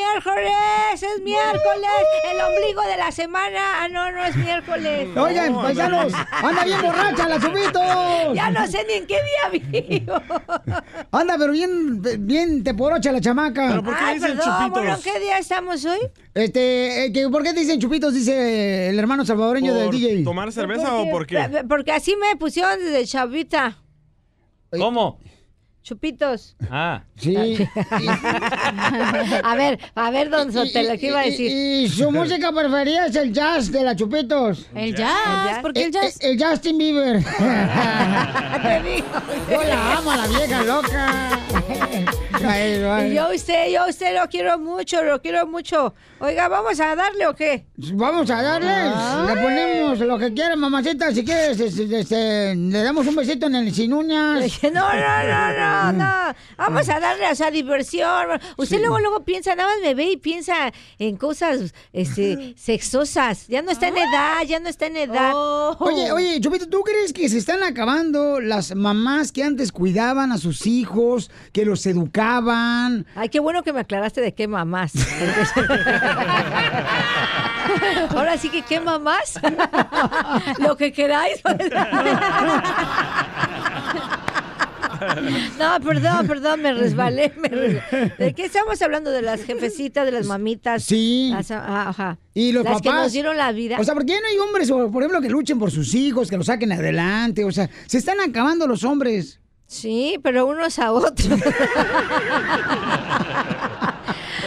Miércoles! ¡Es miércoles! El ombligo de la semana. Ah, no, no es miércoles. Oigan, paisanos, anda bien borracha la Chupitos. Ya no sé ni en qué día vivo. Anda, pero bien, bien teporocha la chamaca. Ay, perdón, bueno, ¿en qué día estamos hoy? Este, eh, que, ¿por qué dicen chupitos? Dice el hermano salvadoreño del ¿Por DJ. tomar cerveza o por qué? Porque así me pusieron desde chavita. ¿Cómo? Chupitos. Ah. Sí. a ver, a ver, don Sotelo, ¿qué iba a decir? Y, y su música preferida es el jazz de la Chupitos. ¿El jazz? ¿Por qué el jazz? El, el Justin Bieber. Te digo. Yo la amo, a la vieja loca. Y yo a usted, yo a usted lo quiero mucho, lo quiero mucho. Oiga, ¿vamos a darle o qué? Vamos a darle, le ponemos lo que quiera, mamacita, si quieres, este, este, le damos un besito en el sin uñas. No, no, no, no, no. Vamos a darle, o sea, diversión. Usted luego, luego piensa, nada más me ve y piensa en cosas, este, sexosas. Ya no está en edad, ya no está en edad. Oye, oye, Chupito, ¿tú crees que se están acabando las mamás que antes cuidaban a sus hijos, que los educaban? Ay, qué bueno que me aclaraste de qué mamás. Ahora sí que qué mamás. Lo que queráis. No, perdón, perdón, me resbalé. me resbalé. ¿De qué estamos hablando? ¿De las jefecitas, de las mamitas? Sí. Las- ah, ajá. Y los las papás. que nos dieron la vida. O sea, ¿por qué no hay hombres, por ejemplo, que luchen por sus hijos, que los saquen adelante? O sea, se están acabando los hombres. Sí, pero unos a otros.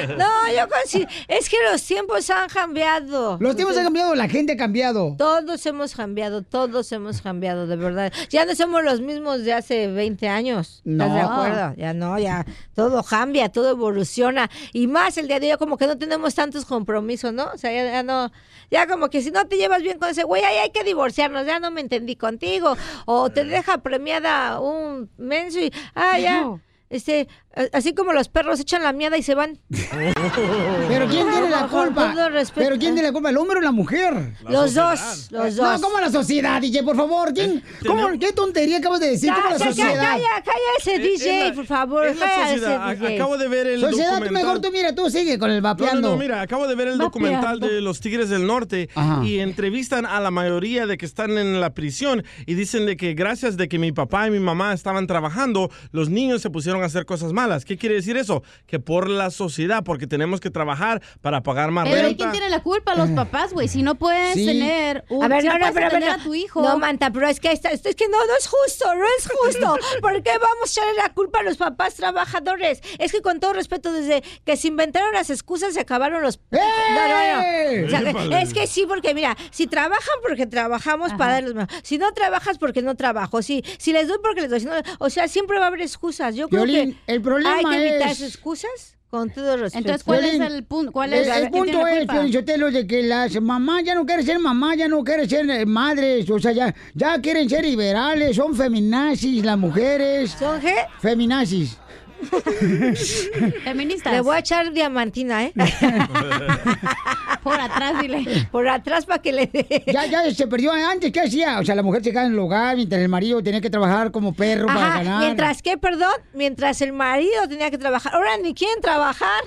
No, yo considero, es que los tiempos han cambiado. Los tiempos han cambiado, la gente ha cambiado. Todos hemos cambiado, todos hemos cambiado, de verdad. Ya no somos los mismos de hace 20 años. ¿Estás No. de acuerdo? Ya no, ya todo cambia, todo evoluciona. Y más el día de hoy, como que no tenemos tantos compromisos, ¿no? O sea, ya, ya no, ya como que si no te llevas bien con ese güey, ahí hay que divorciarnos, ya no me entendí contigo. O te deja premiada un menso y, ah, ya. Este, así como los perros echan la miada y se van. Pero ¿quién tiene la culpa? Pero ¿quién tiene la culpa? ¿El hombre o la mujer? La Los sociedad. dos, los No, dos. ¿cómo la sociedad, DJ? Por favor, ¿quién? ¿Cómo, ¿Qué tontería acabas de decir? Ya, ¿Cómo la sociedad? calla, calla ese Es- es DJ, la- por favor. es la ese sociedad. DJ. Acabo de ver el Sociedad, tú documental. mejor tú mira, tú sigue con el No, no, vapeando. no, mira, acabo de ver el documental de los Tigres del Norte Ajá. y entrevistan a la mayoría de que están en la prisión y dicen de que gracias de que mi papá y mi mamá estaban trabajando, los niños se pusieron a hacer cosas malas. ¿Qué quiere decir eso? Que por la sociedad, porque tenemos que trabajar para pagar más Pero ¿y renta. quién tiene la culpa? Los papás, güey. Si no puedes Sí. tener un... A ver, si no, no, pero, tener pero, a tu hijo. No, Manta, pero es que, esta- esto es que no, no es justo, no es justo. ¿Por qué vamos a echarle la culpa a los papás trabajadores? Es que con todo respeto, desde que se inventaron las excusas se acabaron los... No, no, no. O sea, ¡Épale! es que sí, porque mira, si trabajan porque trabajamos para darles más. Si no trabajas porque no trabajo. Si, si les doy porque les doy. si no- o sea, siempre va a haber excusas. Yo creo que el problema hay que evitar es- excusas con todo respeto. Entonces, ¿cuál Piolín, es el punto? ¿Cuál el, es el quién punto es, Sotelo, de que las mamás ya no quieren ser mamás, ya no quieren ser eh, madres, o sea, ya, ya quieren ser liberales, son feminazis las mujeres. ¿Son qué? Feminazis. Feministas. Le voy a echar diamantina, ¿eh? Por atrás, dile. Por atrás para que le dé. Ya, ya se perdió antes, ¿qué hacía? O sea, la mujer se quedaba en el hogar mientras el marido tenía que trabajar como perro para ganar. mientras que, perdón, mientras el marido tenía que trabajar. Ahora ni quieren trabajar.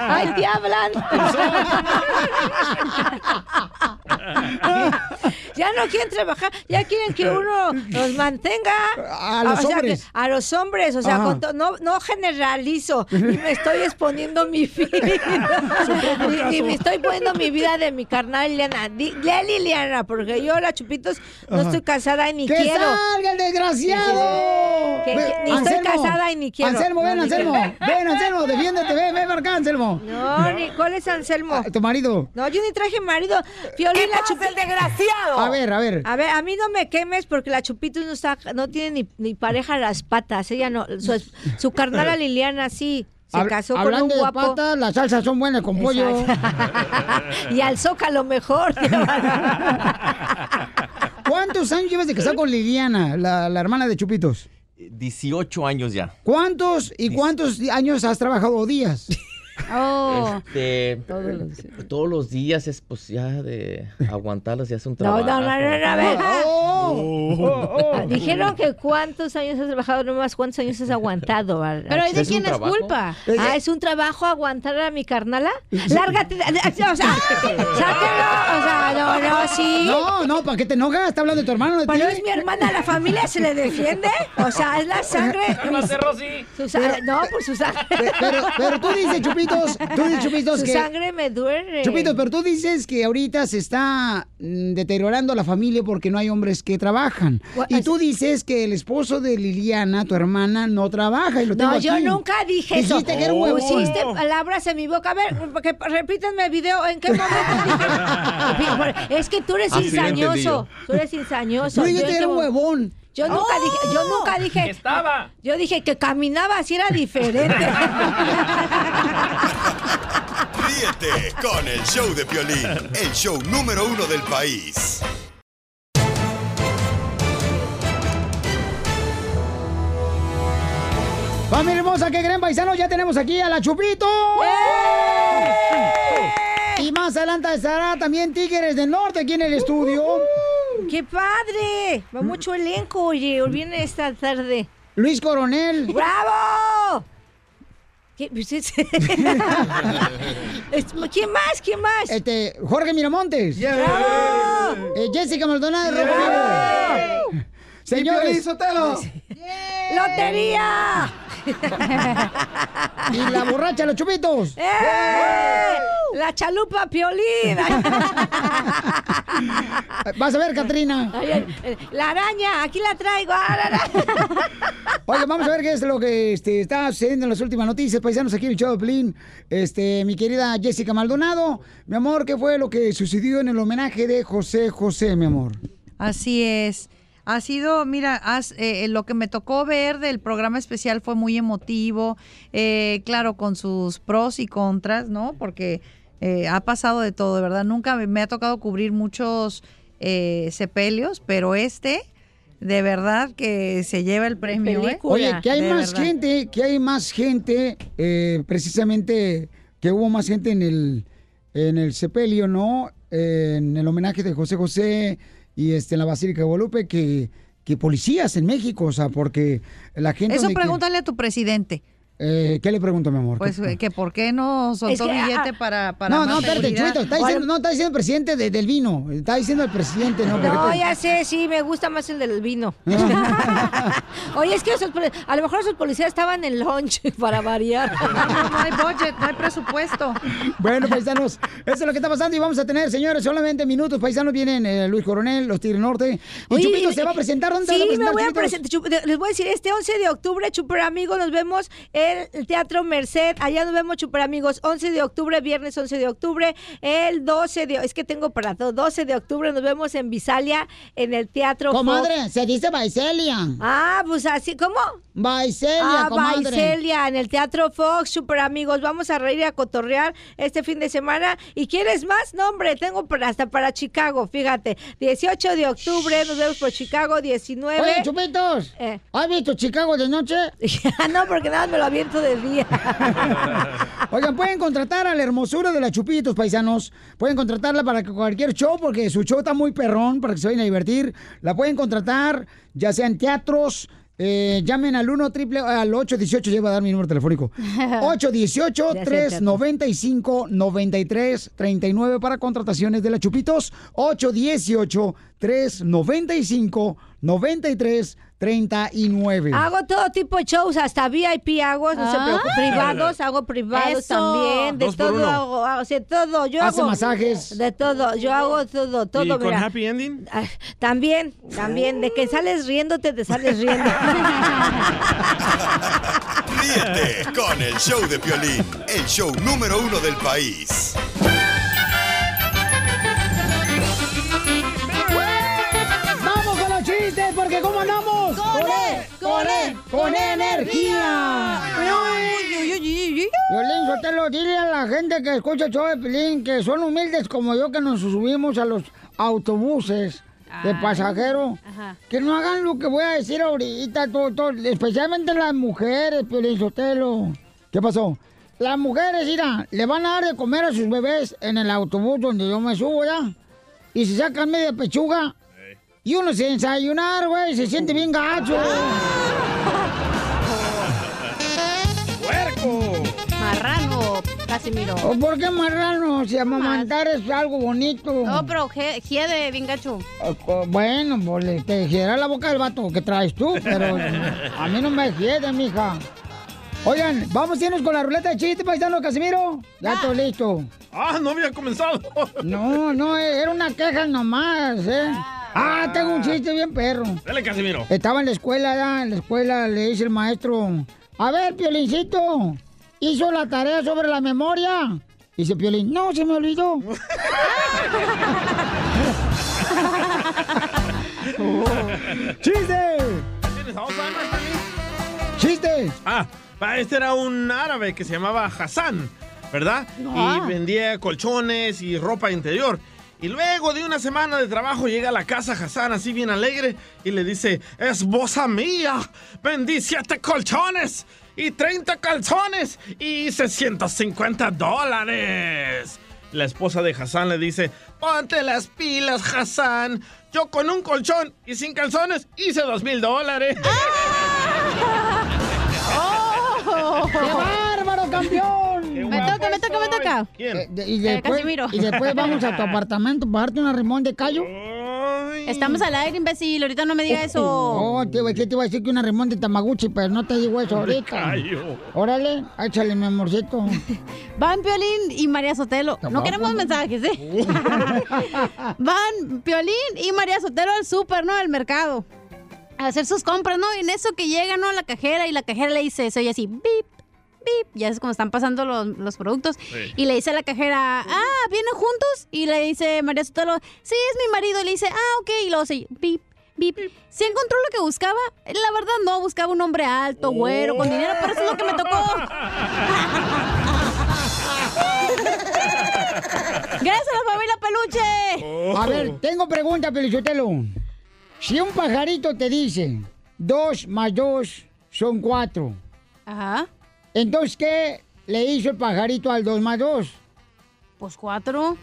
Ahí te, hablan. ya no quieren trabajar, ya quieren que uno los mantenga. A los O sea, hombres. que- a los hombres, o sea, con no, no generalizo. Y me estoy exponiendo mi vida. y, y me estoy poniendo mi vida de mi carnal Liliana. De Liliana, porque yo, la Chupitos, no Ajá. estoy casada y ni ¡Que quiero. salga el desgraciado! Que- ni estoy casada y ni quiero. Anselmo, ven, No, Anselmo. quiero. Ven, Anselmo, defiéndete, ven, ven para acá, Anselmo. No, ni ¿cuál es Anselmo? Tu marido. No, yo ni traje marido. Fiolín, la Chupitos. desgraciado! A ver, a ver. A ver, a mí no me quemes porque la Chupitos no está, no tiene ni, ni pareja a las patas. Ella no, su, su carnala Liliana sí. Se Hab- casó con un Hablando de guapo. patas, las salsas son buenas con pollo. y al zócalo mejor. ¿Cuántos años llevas de casar con Liliana, la, la hermana de Chupitos? 18 años ya. ¿Cuántos y cuántos años has trabajado días? Oh. Este, todos los días es pues ya de aguantarlas ya es un No, trabajo. no, no, no, no, a ver. Oh. Ah, Dijeron que cuántos años has trabajado, no más cuántos años has aguantado. Pero ¿y de ¿Es un quién es trabajo? culpa? Ah, ¿es un trabajo aguantar a mi carnala? Lárgate, de- de- o sea, sáquenlo, o sea, no, no, sí. No, no, ¿para qué te enojas? Está hablando de tu hermano. De Pero es mi hermana, la familia se le defiende. O sea, es la sangre. mis- su sa- no, por su sangre. Pero, pero tú dices, Chupito, Chupitos, tú dices, Chupitos, Su que... sangre me duele. Chupitos, pero tú dices que ahorita se está mm, deteriorando la familia porque no hay hombres que trabajan. Y tú dices que el esposo de Liliana, tu hermana, no trabaja y lo tengo No, yo nunca dije eso. Dijiste que era un huevón. Pusiste palabras en mi boca. A ver, porque repítanme el video. ¿En qué momento dije? Es que tú eres Así yo. insañoso. Tú eres insañoso. Tú dijiste Yo en que era un huevón. Yo nunca dije, yo nunca dije. Estaba. Yo dije que caminaba así era diferente. Ríete con el show de Piolín, el show número uno del país. Familia hermosa, qué gran paisano, ya tenemos aquí a la Chupito. Y más adelante estará también Tigres del Norte aquí en el estudio. ¡Qué padre! Va mucho elenco, oye. Viene esta tarde. Luis Coronel. ¡Bravo! ¿Qué? Pues es- Es- ¿Quién más? ¿Quién más? Este, Jorge Miramontes. ¡Bravo! Eh, Jessica Maldonado. Vivo. Señores. Sotelo. ¡Lotería! Y la borracha, los chupitos. ¡Eh! La chalupa piolín. Vas a ver, Katrina. La araña, aquí la traigo. Ah. Oye, vamos a ver qué es lo que este, está sucediendo en las últimas noticias. Paisanos, aquí en el show de. Este, mi querida Jessica Maldonado. Mi amor, ¿qué fue lo que sucedió en el homenaje de José José, mi amor? Así es. Ha sido, mira, has- eh, lo que me tocó ver del programa especial fue muy emotivo, eh, claro, con sus pros y contras, ¿no? Porque eh, ha pasado de todo, de verdad. Nunca me, me ha tocado cubrir muchos eh, sepelios, pero este, de verdad que se lleva el premio. ¿eh? Oye, que hay De más verdad. gente, que hay más gente, eh, precisamente, que hubo más gente en el, en el sepelio, ¿no? Eh, en el homenaje de José José y este, en la Basílica de Guadalupe, que, que policías en México, o sea, porque la gente... Eso que- pregúntale a tu presidente. Eh, ¿Qué le pregunto, mi amor? Pues ¿Qué- eh, que por qué no soltó Es que, billete ah, para, para no, no, espérate. Chuito, está diciendo, no, está diciendo el presidente de- del vino, está diciendo el presidente, ¿no? No, ya sé, sí, me gusta más el del vino. Oye, es que esos a lo mejor esos policías estaban en lunch para variar. No hay budget, no hay presupuesto. Bueno, paisanos, eso es lo que está pasando y vamos a tener, señores, solamente minutos. Paisanos vienen eh, Luis Coronel, los Tigres Norte. Y Oye, Chupito se va a presentar. ¿Dónde sí, se va a presentar, me voy a presentar. Les voy a decir, este 11 de octubre, Chuper Amigos, nos vemos el Teatro Merced. Allá nos vemos, Chuper Amigos, 11 de octubre, viernes 11 de octubre. El 12 de... Es que tengo para todo. 12 de octubre nos vemos en Visalia, en el Teatro Comadre, Fox. se dice Baicelia. Ah, pues así, ¿cómo? Baicelia, Ah, comadre. Baicelia, en el Teatro Fox, super amigos. Vamos a reír y a cotorrear este fin de semana. ¿Y quieres más? No, hombre, tengo para, hasta para Chicago, fíjate. 18 de octubre, nos vemos por Chicago, 19. Oye, Chupitos, Eh. ¿has visto Chicago de noche? no, porque nada me lo aviento de día. Oigan, pueden contratar a la hermosura de la Chupitos, paisanos. Pueden contratarla para cualquier show, porque su show está muy perrón, para que se vayan a divertir. La pueden contratar, ya sea en teatros. Eh, llamen al 1 triple al 818, lleva a dar mi número telefónico. 818 395 93 39 para contrataciones de la Chupitos. 818 395 93 39. Hago todo tipo de shows, hasta VIP hago, no se Ah. preocupen, privados, hago privados Eso. también, de todo uno. hago, hago, o sea, todo, yo Hace hago masajes. de todo, yo hago todo, todo, ¿Y con mira. happy ending? Ah, También, también, de que sales riéndote, te sales riendo. Ríete con el show de Piolín, el show número uno del país. ¡Vamos con los chistes! Porque ¿cómo andamos? ¡Con él! ¡Con energía! Violín, Sotelo, dile a la gente que escucha el show de Pilín que son humildes como yo que nos subimos a los autobuses de pasajeros. Que no hagan lo que voy a decir ahorita, todo, todo, especialmente las mujeres, Piolín Sotelo. ¿Qué pasó? Las mujeres, mira, le van a dar de comer a sus bebés en el autobús donde yo me subo, ¿ya? Y se sacan media pechuga. Y uno se desayunar, güey, se siente bien gacho. ¡Puerco! Marrano, Casimiro. ¿O por qué marrano? Si amamantar es algo bonito. No, pero hiede, bien gacho. Bueno, pues te gira la boca del vato que traes tú, pero a mí no me hiede, mija. Oigan, vamos a irnos con la ruleta de chiste, paisano Casimiro. Ya estoy listo. Ah, no había comenzado. No, no, eh, era una queja nomás, ¿eh? Ah, tengo un chiste bien perro. Dale, Casimiro. Estaba en la escuela, ya, en la escuela le dice el maestro, a ver, Piolincito, ¿hizo la tarea sobre la memoria? Dice Piolín, no, se me olvidó. ¡Chiste! ¿Tienes Alzheimer, Piolín? ¡Chiste! Ah, este era un árabe que se llamaba Hassan, ¿verdad? Ah. Y vendía colchones y ropa interior. Y luego de una semana de trabajo llega a la casa Hassan así bien alegre y le dice, esposa mía, vendí siete colchones y 30 calzones y 650 dólares. La esposa de Hassan le dice, ponte las pilas, Hassan. Yo con un colchón y sin calzones hice dos mil dólares. ¡Qué bárbaro, campeón! Me toca, me toca, me toca. ¿Quién? Eh, de- y, después, y después vamos a tu apartamento para darte una rimón de callo. Estamos al aire, imbécil. Ahorita no me diga eso. Oh, te, iba- ¿qué te iba a decir que una rimón de Tamaguchi, pero no te digo eso ahorita. callo. Órale, échale, mi amorcito. Van Piolín y María Sotelo. No queremos mensajes, ¿eh? Van Piolín y María Sotelo al súper, ¿no? Al mercado. A hacer sus compras, ¿no? Y en eso que llega, ¿no? La cajera y la cajera le dice, se oye así, bip, bip. Ya es como están pasando los, los productos. Sí. Y le dice a la cajera, ah, ¿vienen juntos? Y le dice María Sotelo, sí, es mi marido. Y le dice, ah, ok. Y luego se bip, bip. ¿Se encontró lo que buscaba? La verdad no, buscaba un hombre alto, güero, con dinero, pero eso es lo que me tocó. Gracias a la familia Peluche. A ver, tengo pregunta, Pelichotelo. Si un pajarito te dice dos más dos son cuatro. Ajá. Entonces, ¿qué le hizo el pajarito al dos más dos? Pues cuatro.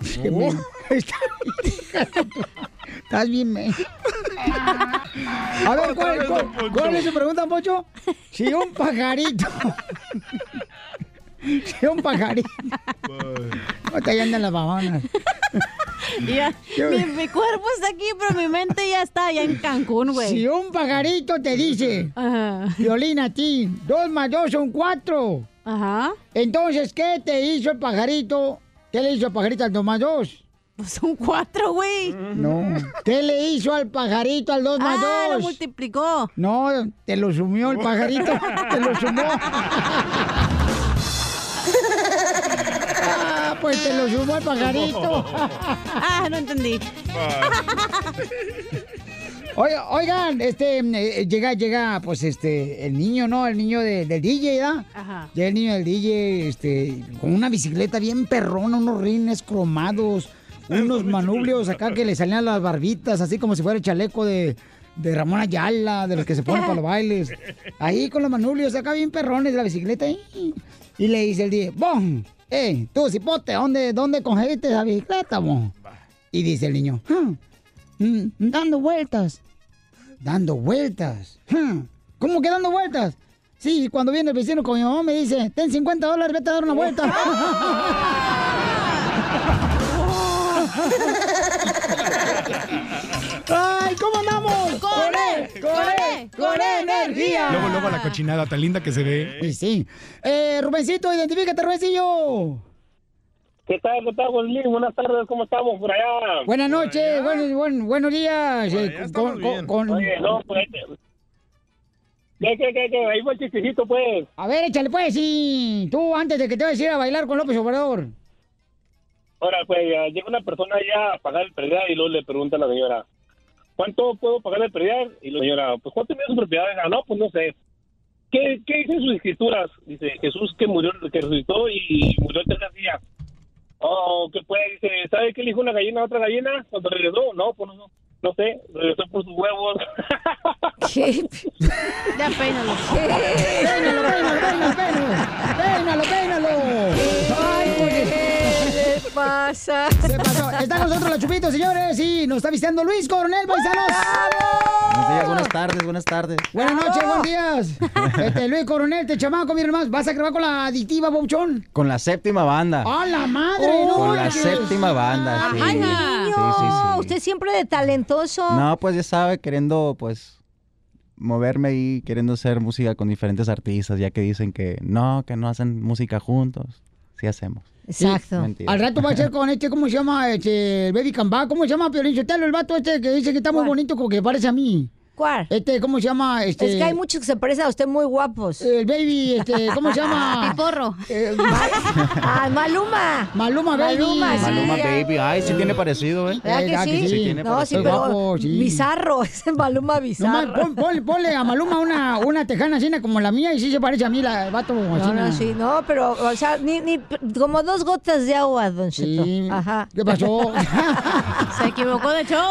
Men- Estás bien, men. A ver, ¿cuál, cuál- cuál es su pregunta, Pocho? Si un pajarito... si un pajarito... No te andan las babonas. Ya, mi, mi cuerpo está aquí, pero mi mente ya está allá en Cancún, güey. Si un pajarito te dice, Violina, a ti, dos más dos son cuatro. Ajá. Entonces, ¿qué te hizo el pajarito? ¿Qué le hizo el pajarito al dos más dos? Pues son cuatro, güey. No. ¿Qué le hizo al pajarito al dos más Ah, lo dos? multiplicó. No, te lo sumió el pajarito. te lo sumó. Pues te lo sumó el pajarito. ah, no entendí. Oiga- Oigan, este, eh, llega, llega, pues, este, el niño, ¿no? El niño de- del DJ, ¿da? Ajá. Llega el niño del DJ, este, con una bicicleta bien perrona, unos rines cromados, unos manubrios acá que le salían las barbitas, así como si fuera el chaleco de, de Ramón Ayala, de los que se ponen para los bailes. Ahí con los manubrios acá bien perrones de la bicicleta. Y, y le dice el DJ, ¡Bom! ¡Eh, tú, cipote! ¿Dónde, dónde cogiste esa bicicleta, mo? Y dice el niño, "Ah, mm, dando vueltas. Dando vueltas. Hmm, ¿Cómo que dando vueltas? Sí, cuando viene el vecino con mi mamá me dice, ten 50 dólares, vete a dar una vuelta. ¡Ay, cómo andamos! ¡Con él! ¡Con él! ¡Con energía! Luego, luego la cochinada tan linda que se ve. Sí, sí. Eh, Rubencito, identifícate, Rubencillo. ¿Qué tal? ¿Qué tal, Luis? Buenas tardes, ¿cómo estamos por allá? Buenas noches, buenos, buen- buenos días. eh, con- con- con- Oye, no, pues... ¿Qué, qué, qué, qué? Ahí fue el chistecito, pues. A ver, échale pues, sí. Tú, antes de que te vayas a ir a bailar con López Obrador. Ahora, pues, llega una persona allá a pagar el predial y luego le pregunta a la señora, ¿cuánto puedo pagar el predial? Y la señora, pues, ¿cuánto mide su propiedad? Ah, no, pues, no sé. ¿Qué, qué dicen sus escrituras? Dice, Jesús que murió, que resucitó y murió el tercer día. Oh, ¿qué puede? Dice, ¿sabe qué le dijo una gallina a otra gallina cuando regresó? No, pues, no, no sé, regresó por sus huevos. ¿Qué? Ya peínalo. Peínalo, peínalo, peínalo, peínalo. Peínalo, peínalo. Ay, ¿Qué le pasa? Se pasó. Está con nosotros la Chupito, señores, y nos está visitando Luis Coronel, paisanos. Buenos días, buenas tardes, buenas tardes. Buenas noches, buenos días. Este, Luis Coronel, te chamaco, miren más. ¿Vas a grabar con la adictiva, Bouchón? Con la séptima banda. ¡A la madre! no Con la séptima banda, sí. Ay, Sí, niño, sí, sí. usted siempre de talentoso. No, pues ya sabe, queriendo, pues, moverme ahí queriendo hacer música con diferentes artistas, ya que dicen que no, que no hacen música juntos. Sí hacemos. Exacto. Al rato va a ser con este, ¿cómo se llama? Este, Baby Camba. ¿Cómo se llama, Piolín Sotelo? El vato este que dice que está muy bonito, como que parece a mí. ¿Cuál? Este, ¿cómo se llama? Este... Es que hay muchos que se parecen a usted muy guapos. El baby, este, ¿cómo se llama? Piporro. ah, Maluma. Maluma Baby. Maluma, sí. Maluma Baby. Ay, sí tiene parecido, ¿eh? ¿Verdad que sí? tiene no, sí, parecido. pero Guapo, sí. bizarro, es Maluma bizarro. Nomás pon- ponle, ponle a Maluma una, una tejana así como la mía y sí se parece a mí, la, el vato. No, así, no, sí, no, pero, o sea, ni, ni como dos gotas de agua, don Cheto. Ajá. ¿Qué pasó? Se equivocó de show.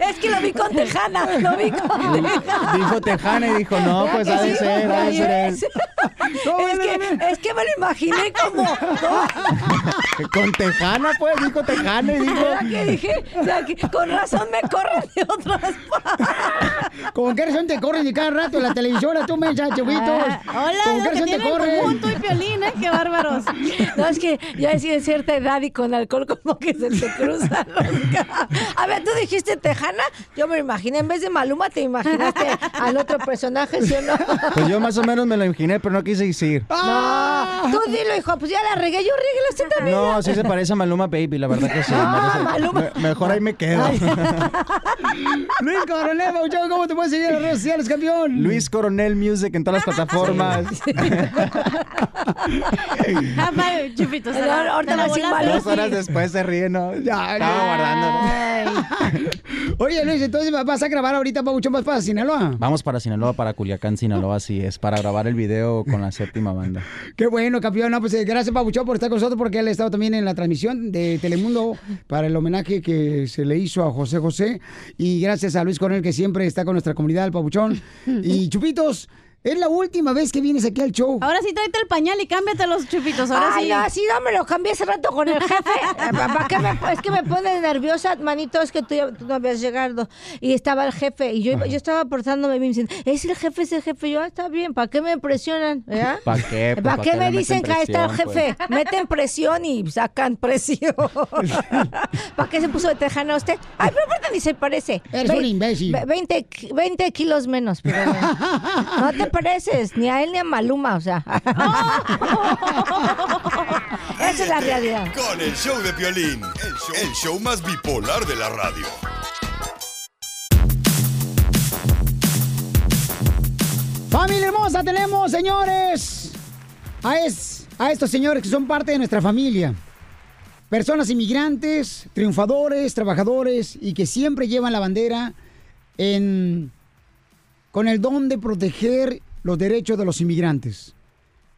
es que lo vi con Tejana, lo vi con Tejana. Dijo Tejana y dijo, no, ¿Verdad pues ha de sí? ser, ha de ser él. Es, es que, es que me lo imaginé como... Con Tejana, pues, dijo Tejana y dijo... ¿Verdad que dije? O sea, que con razón me corren de otras ¿Con qué razón te corren de cada rato en la televisora, tú, mensa, chubitos? Ah, hola, ¿Con qué razón te corren? y Piolín, ¿eh? Qué bárbaros. No, es que ya es de cierta edad y con alcohol como que se te cruzan los A ver, tú dijiste Tejana, yo me lo imaginé, en vez de Maluma te imaginaste al otro personaje, ¿sí o no? Pues yo más o menos me lo imaginé, pero no quise decir. Ah. No, tú dilo, hijo, pues ya la regué, yo regué usted también. No, sí se parece a Maluma Baby, la verdad que sí. merece- Maluma. me- mejor ahí me quedo. Luis Coronel, Pabuchón, ¿cómo te puedes seguir en las redes sociales, campeón? Luis Coronel Music en todas las plataformas. Ah, Chupito, se No, la- ahorita. Dos horas después se ríe, ¿no? Ya, Estaba guardando. Oye, Luis, entonces vas a grabar ahorita, Pabuchón, vas para Sinaloa. Vamos para Sinaloa, para Culiacán, Sinaloa, así es, para grabar el video con la séptima banda. Qué bueno, campeón. No, pues eh, gracias, Pabuchón, por estar con nosotros, porque él ha estado también en la transmisión de Telemundo para el homenaje que se le hizo a José José. Y gracias a Luis Coronel, que siempre está con nuestra comunidad, el Pabuchón. Y Chupitos, es la última vez que vienes aquí al show. Ahora sí tráete el pañal y cámbiate los chupitos. Ahora Ay, sí. no, sí, no, me lo cambié hace rato con el jefe. ¿Para qué me, es que me pone nerviosa, manito, es que tú, ya- tú no habías llegado. Y estaba el jefe, y yo, estaba portándome bien, diciendo, es el jefe, es el jefe. Yo, ah, está bien, ¿para qué me presionan? ¿Para qué? Pues, ¿Para qué me dicen que ahí está el presión, jefe? pues? Meten presión y sacan presión. ¿Para qué se puso de tejana usted? Ay, pero aparte ni se parece. Eres Ve- un imbécil. ve- 20, ki- 20 kilos menos, pero no te pareces ni a él ni a Maluma, o sea. Esa es la realidad. Con el show de Piolín, el show, el show más bipolar de la radio. Familia hermosa, tenemos, señores, a, es- a estos señores que son parte de nuestra familia. Personas inmigrantes, triunfadores, trabajadores y que siempre llevan la bandera en, con el don de proteger los derechos de los inmigrantes.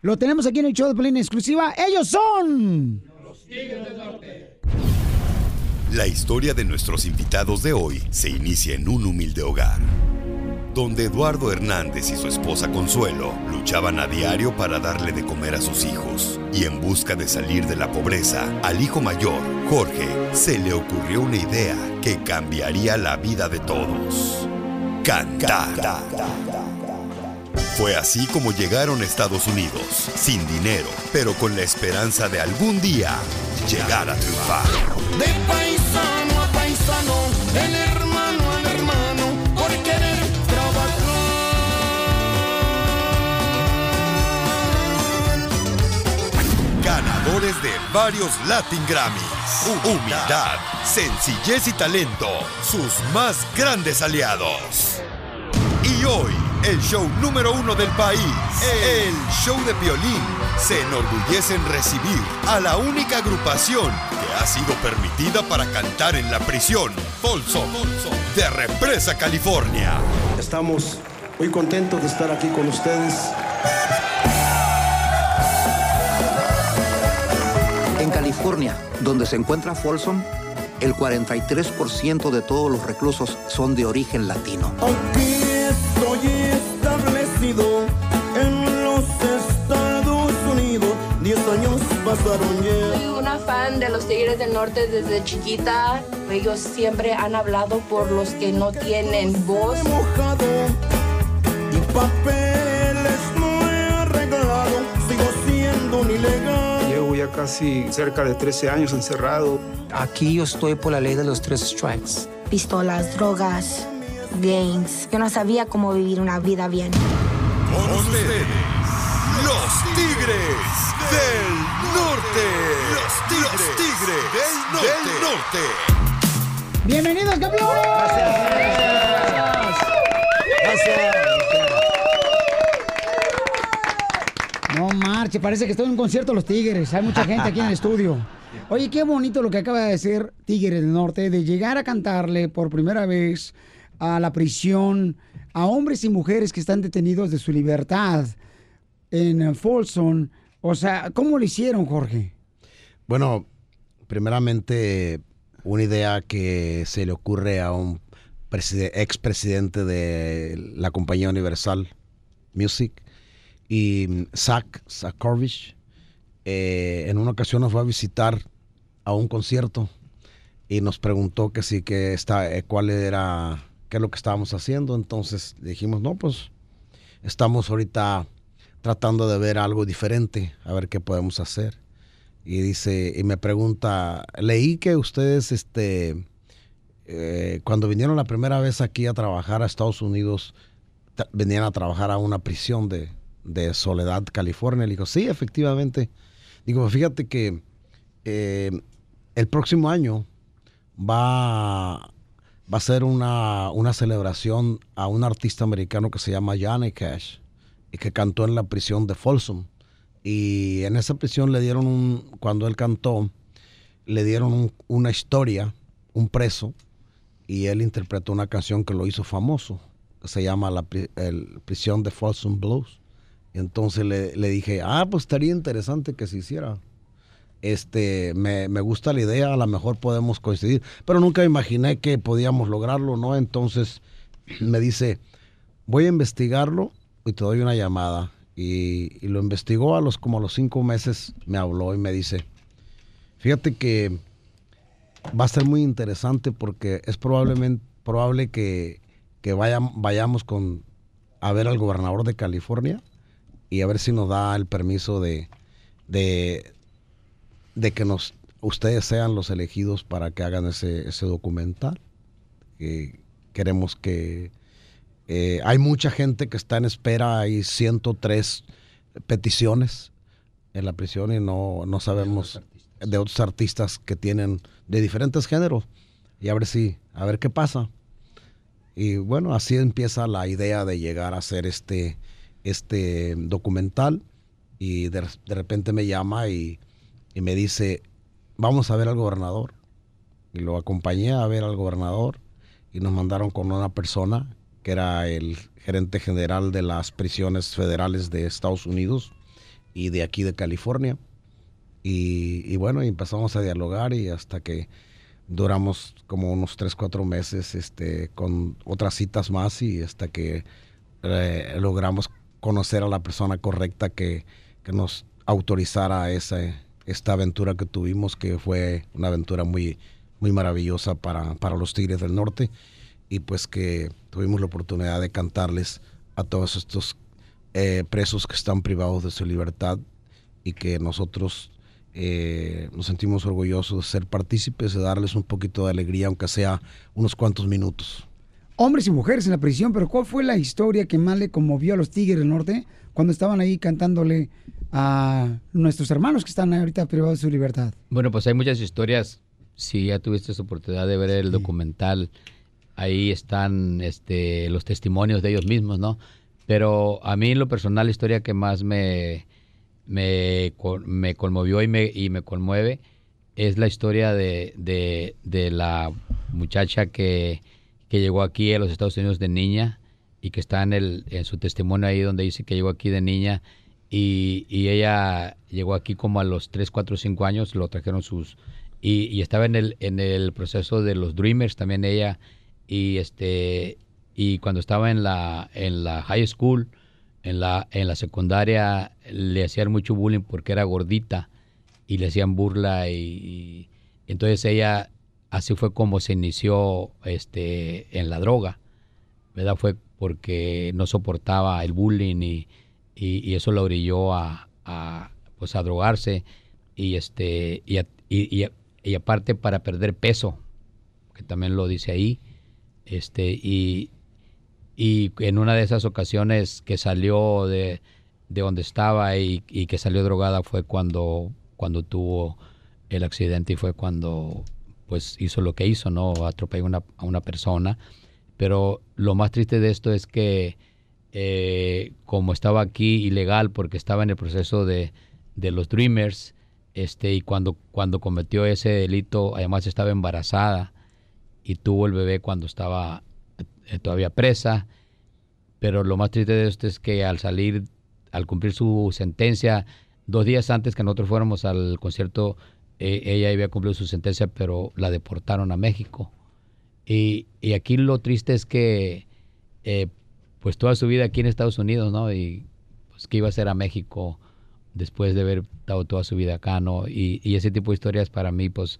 Lo tenemos aquí en el show de Pelín exclusiva. Ellos son... La historia de nuestros invitados de hoy se inicia en un humilde hogar, donde Eduardo Hernández y su esposa Consuelo luchaban a diario para darle de comer a sus hijos. Y en busca de salir de la pobreza, al hijo mayor, Jorge, se le ocurrió una idea que cambiaría la vida de todos. Cantar. Fue así como llegaron a Estados Unidos, sin dinero, pero con la esperanza de algún día llegar a triunfar. De paisano a paisano, el hermano al hermano, por querer Ganadores de varios Latin Grammys. Humildad, sencillez y talento. Sus más grandes aliados. Y hoy, el show número uno del país, el show de violín, se enorgullece en recibir a la única agrupación que ha sido permitida para cantar en la prisión, Folsom, de Represa, California. Estamos muy contentos de estar aquí con ustedes. En California, donde se encuentra Folsom, el 43% de todos los reclusos son de origen latino. Aquí estoy establecido en los Estados Unidos. Diez años pasaron ya. Soy una fan de los Tigres del Norte desde chiquita. Ellos siempre han hablado por los que no tienen voz. mojado y papeles no he arreglado. Sigo siendo un ilegal. Llevo ya casi cerca de 13 años encerrado. Aquí yo estoy por la ley de los tres strikes. pistolas, drogas, gangs. Yo no sabía cómo vivir una vida bien. Con ustedes, los Tigres del Norte. Los Tigres, del Norte. ¡Bienvenidos, campeones! Gracias. Gracias. No marche, parece que estoy en un concierto de los Tigres. Hay mucha gente aquí en el estudio. Oye, qué bonito lo que acaba de decir Tigres del Norte, de llegar a cantarle por primera vez a la prisión a hombres y mujeres que están detenidos de su libertad en Folsom. O sea, ¿cómo lo hicieron, Jorge? Bueno, primeramente, una idea que se le ocurre a un preside- expresidente de la compañía Universal Music y mm, Zach Zakorovich, eh, en una ocasión nos fue a visitar a un concierto y nos preguntó que sí, que está, eh, cuál era, qué es lo que estábamos haciendo. Entonces dijimos, no, pues estamos ahorita tratando de ver algo diferente, a ver qué podemos hacer. Y dice, y me pregunta, leí que ustedes, este, eh, cuando vinieron la primera vez aquí a trabajar a Estados Unidos, venían a trabajar a una prisión de, de Soledad, California. Le digo, sí, efectivamente. Digo, fíjate que eh, el próximo año va, va a ser una, una celebración a un artista americano que se llama Johnny Cash y que cantó en la prisión de Folsom. Y en esa prisión le dieron un, cuando él cantó, le dieron un- una historia, un preso, y él interpretó una canción que lo hizo famoso. Se llama la Prisión de Folsom Blues. Y entonces le, le dije, ah, pues estaría interesante que se hiciera. Este, me, me gusta la idea, a lo mejor podemos coincidir, pero nunca imaginé que podíamos lograrlo, ¿no? Entonces me dice, voy a investigarlo y te doy una llamada. Y, lo investigó a los como a los cinco meses, me habló y me dice, fíjate que va a ser muy interesante porque es probablemente probable que, que vayam- vayamos con a ver al gobernador de California y a ver si nos da el permiso de, de, de que nos ustedes sean los elegidos para que hagan ese, ese documental. Que queremos que eh, hay mucha gente que está en espera, hay 103 peticiones en la prisión y no, no sabemos de otros artistas que tienen de diferentes géneros y a ver si, a ver qué pasa. Y bueno, así empieza la idea de llegar a hacer este, este documental y de, de repente me llama y, y me dice, vamos a ver al gobernador. Y lo acompañé a ver al gobernador y nos mandaron con una persona que era el gerente general de las prisiones federales de Estados Unidos y de aquí de California. Y, bueno, empezamos a dialogar y hasta que duramos como unos 3, 4 meses este, con otras citas más y hasta que eh, logramos conocer a la persona correcta que, que nos autorizara esa, esta aventura que tuvimos, que fue una aventura muy, muy maravillosa para, para los Tigres del Norte y pues que tuvimos la oportunidad de cantarles a todos estos eh, presos que están privados de su libertad y que nosotros eh, nos sentimos orgullosos de ser partícipes, de darles un poquito de alegría, aunque sea unos cuantos minutos. Hombres y mujeres en la prisión, pero ¿cuál fue la historia que más le conmovió a los Tigres del Norte cuando estaban ahí cantándole a nuestros hermanos que están ahorita privados de su libertad? Bueno, pues hay muchas historias. Si ya tuviste esa oportunidad de ver el documental, ahí están este, los testimonios de ellos mismos, ¿no? Pero a mí, en lo personal, la historia que más me, me, me conmovió y me, y me conmueve es la historia de, de, de la muchacha que, que llegó aquí a los Estados Unidos de niña y que está en, el, en su testimonio ahí donde dice que llegó aquí de niña y, y ella llegó aquí como a los 3, 4, 5 años, lo trajeron sus... Y, estaba en el, en el proceso de los Dreamers también ella y este y cuando estaba en la en la high school en la en la secundaria le hacían mucho bullying porque era gordita y le hacían burla y, y entonces ella así fue como se inició este en la droga verdad fue porque no soportaba el bullying y, y, eso la orilló a, a, pues a drogarse y este y, a- y- y aparte para perder peso que también lo dice ahí. Este, y, y en una de esas ocasiones que salió de, de donde estaba y, y que salió drogada fue cuando, cuando tuvo el accidente y fue cuando pues hizo lo que hizo, ¿no? Atropelló una, a una persona. Pero lo más triste de esto es que eh, como estaba aquí ilegal porque estaba en el proceso de, de los Dreamers, este, y cuando, cuando cometió ese delito, además estaba embarazada y tuvo el bebé cuando estaba eh, todavía presa. Pero lo más triste de esto es que al salir, al cumplir su sentencia, dos días antes que nosotros fuéramos al concierto, eh, ella había cumplido su sentencia, pero la deportaron a México. Y, y aquí lo triste es que, eh, pues toda su vida aquí en Estados Unidos, ¿no? Y pues iba a ser a México después de haber estado toda su vida acá, ¿no? Y, y ese tipo de historias para mí, pues,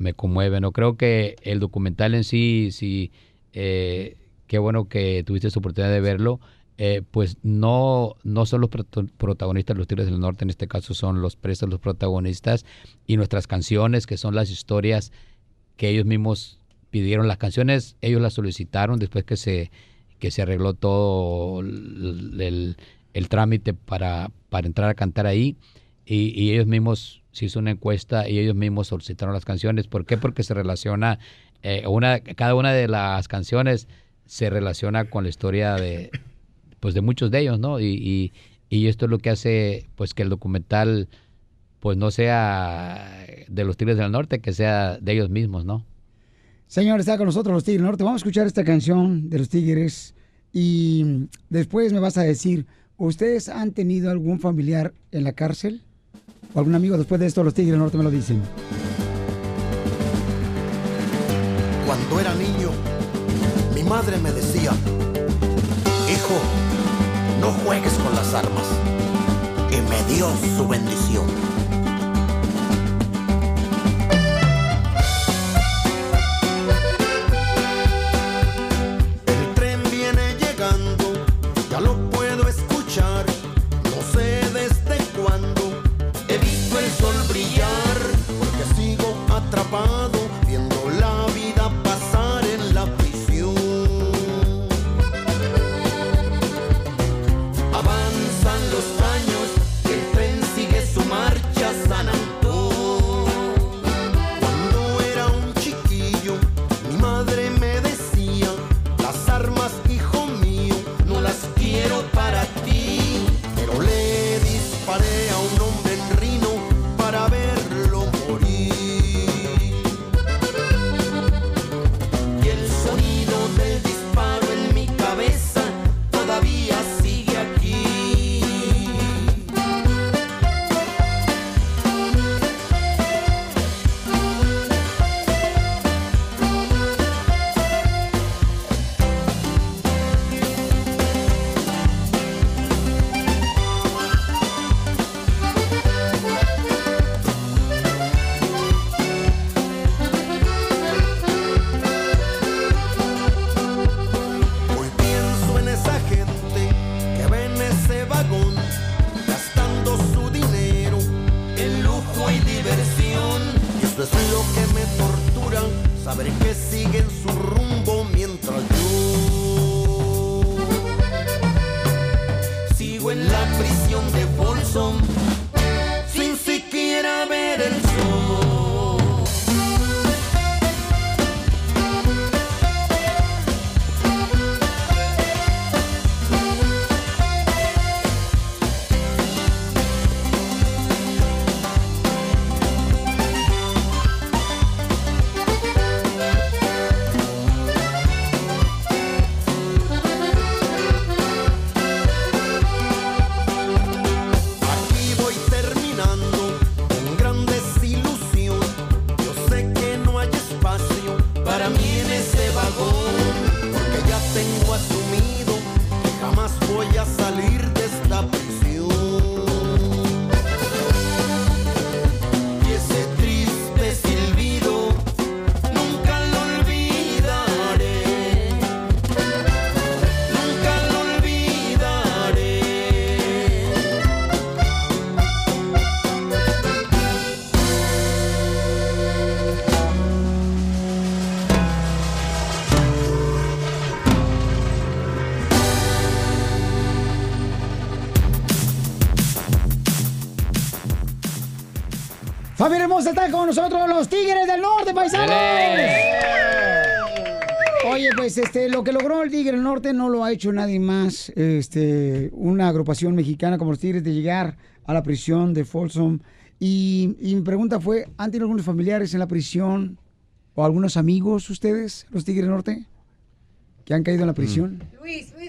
me conmueven. No creo que el documental en sí, sí, eh, qué bueno que tuviste la oportunidad de verlo. Eh, pues no, no son los protagonistas los Tigres del Norte, en este caso son los presos los protagonistas y nuestras canciones, que son las historias que ellos mismos pidieron. Las canciones ellos las solicitaron después que se, que se arregló todo el, el- trámite para, para entrar a cantar ahí y, y ellos mismos se hizo una encuesta y ellos mismos solicitaron las canciones. ¿Por qué? Porque se relaciona, eh, una, cada una de las canciones se relaciona con la historia de, pues de muchos de ellos, ¿no? Y, y, y esto es lo que hace, pues que el documental, pues no sea de los Tigres del Norte, que sea de ellos mismos, ¿no? Señor, está con nosotros los Tigres Norte. Vamos a escuchar esta canción de los Tigres y después me vas a decir, ¿ustedes han tenido algún familiar en la cárcel? ¿O algún amigo después de esto los Tigres Norte me lo dicen? Cuando era niño, mi madre me decía, hijo, no juegues con las armas. Y me dio su bendición. Familia hermosa, están con nosotros los Tigres del Norte, paisanos. Oye, pues este, lo que logró el Tigre del Norte no lo ha hecho nadie más. Este, una agrupación mexicana como los Tigres de llegar a la prisión de Folsom. Y, y mi pregunta fue, ¿han tenido algunos familiares en la prisión o algunos amigos ustedes, los Tigres del Norte, que han caído en la prisión? Luis, Luis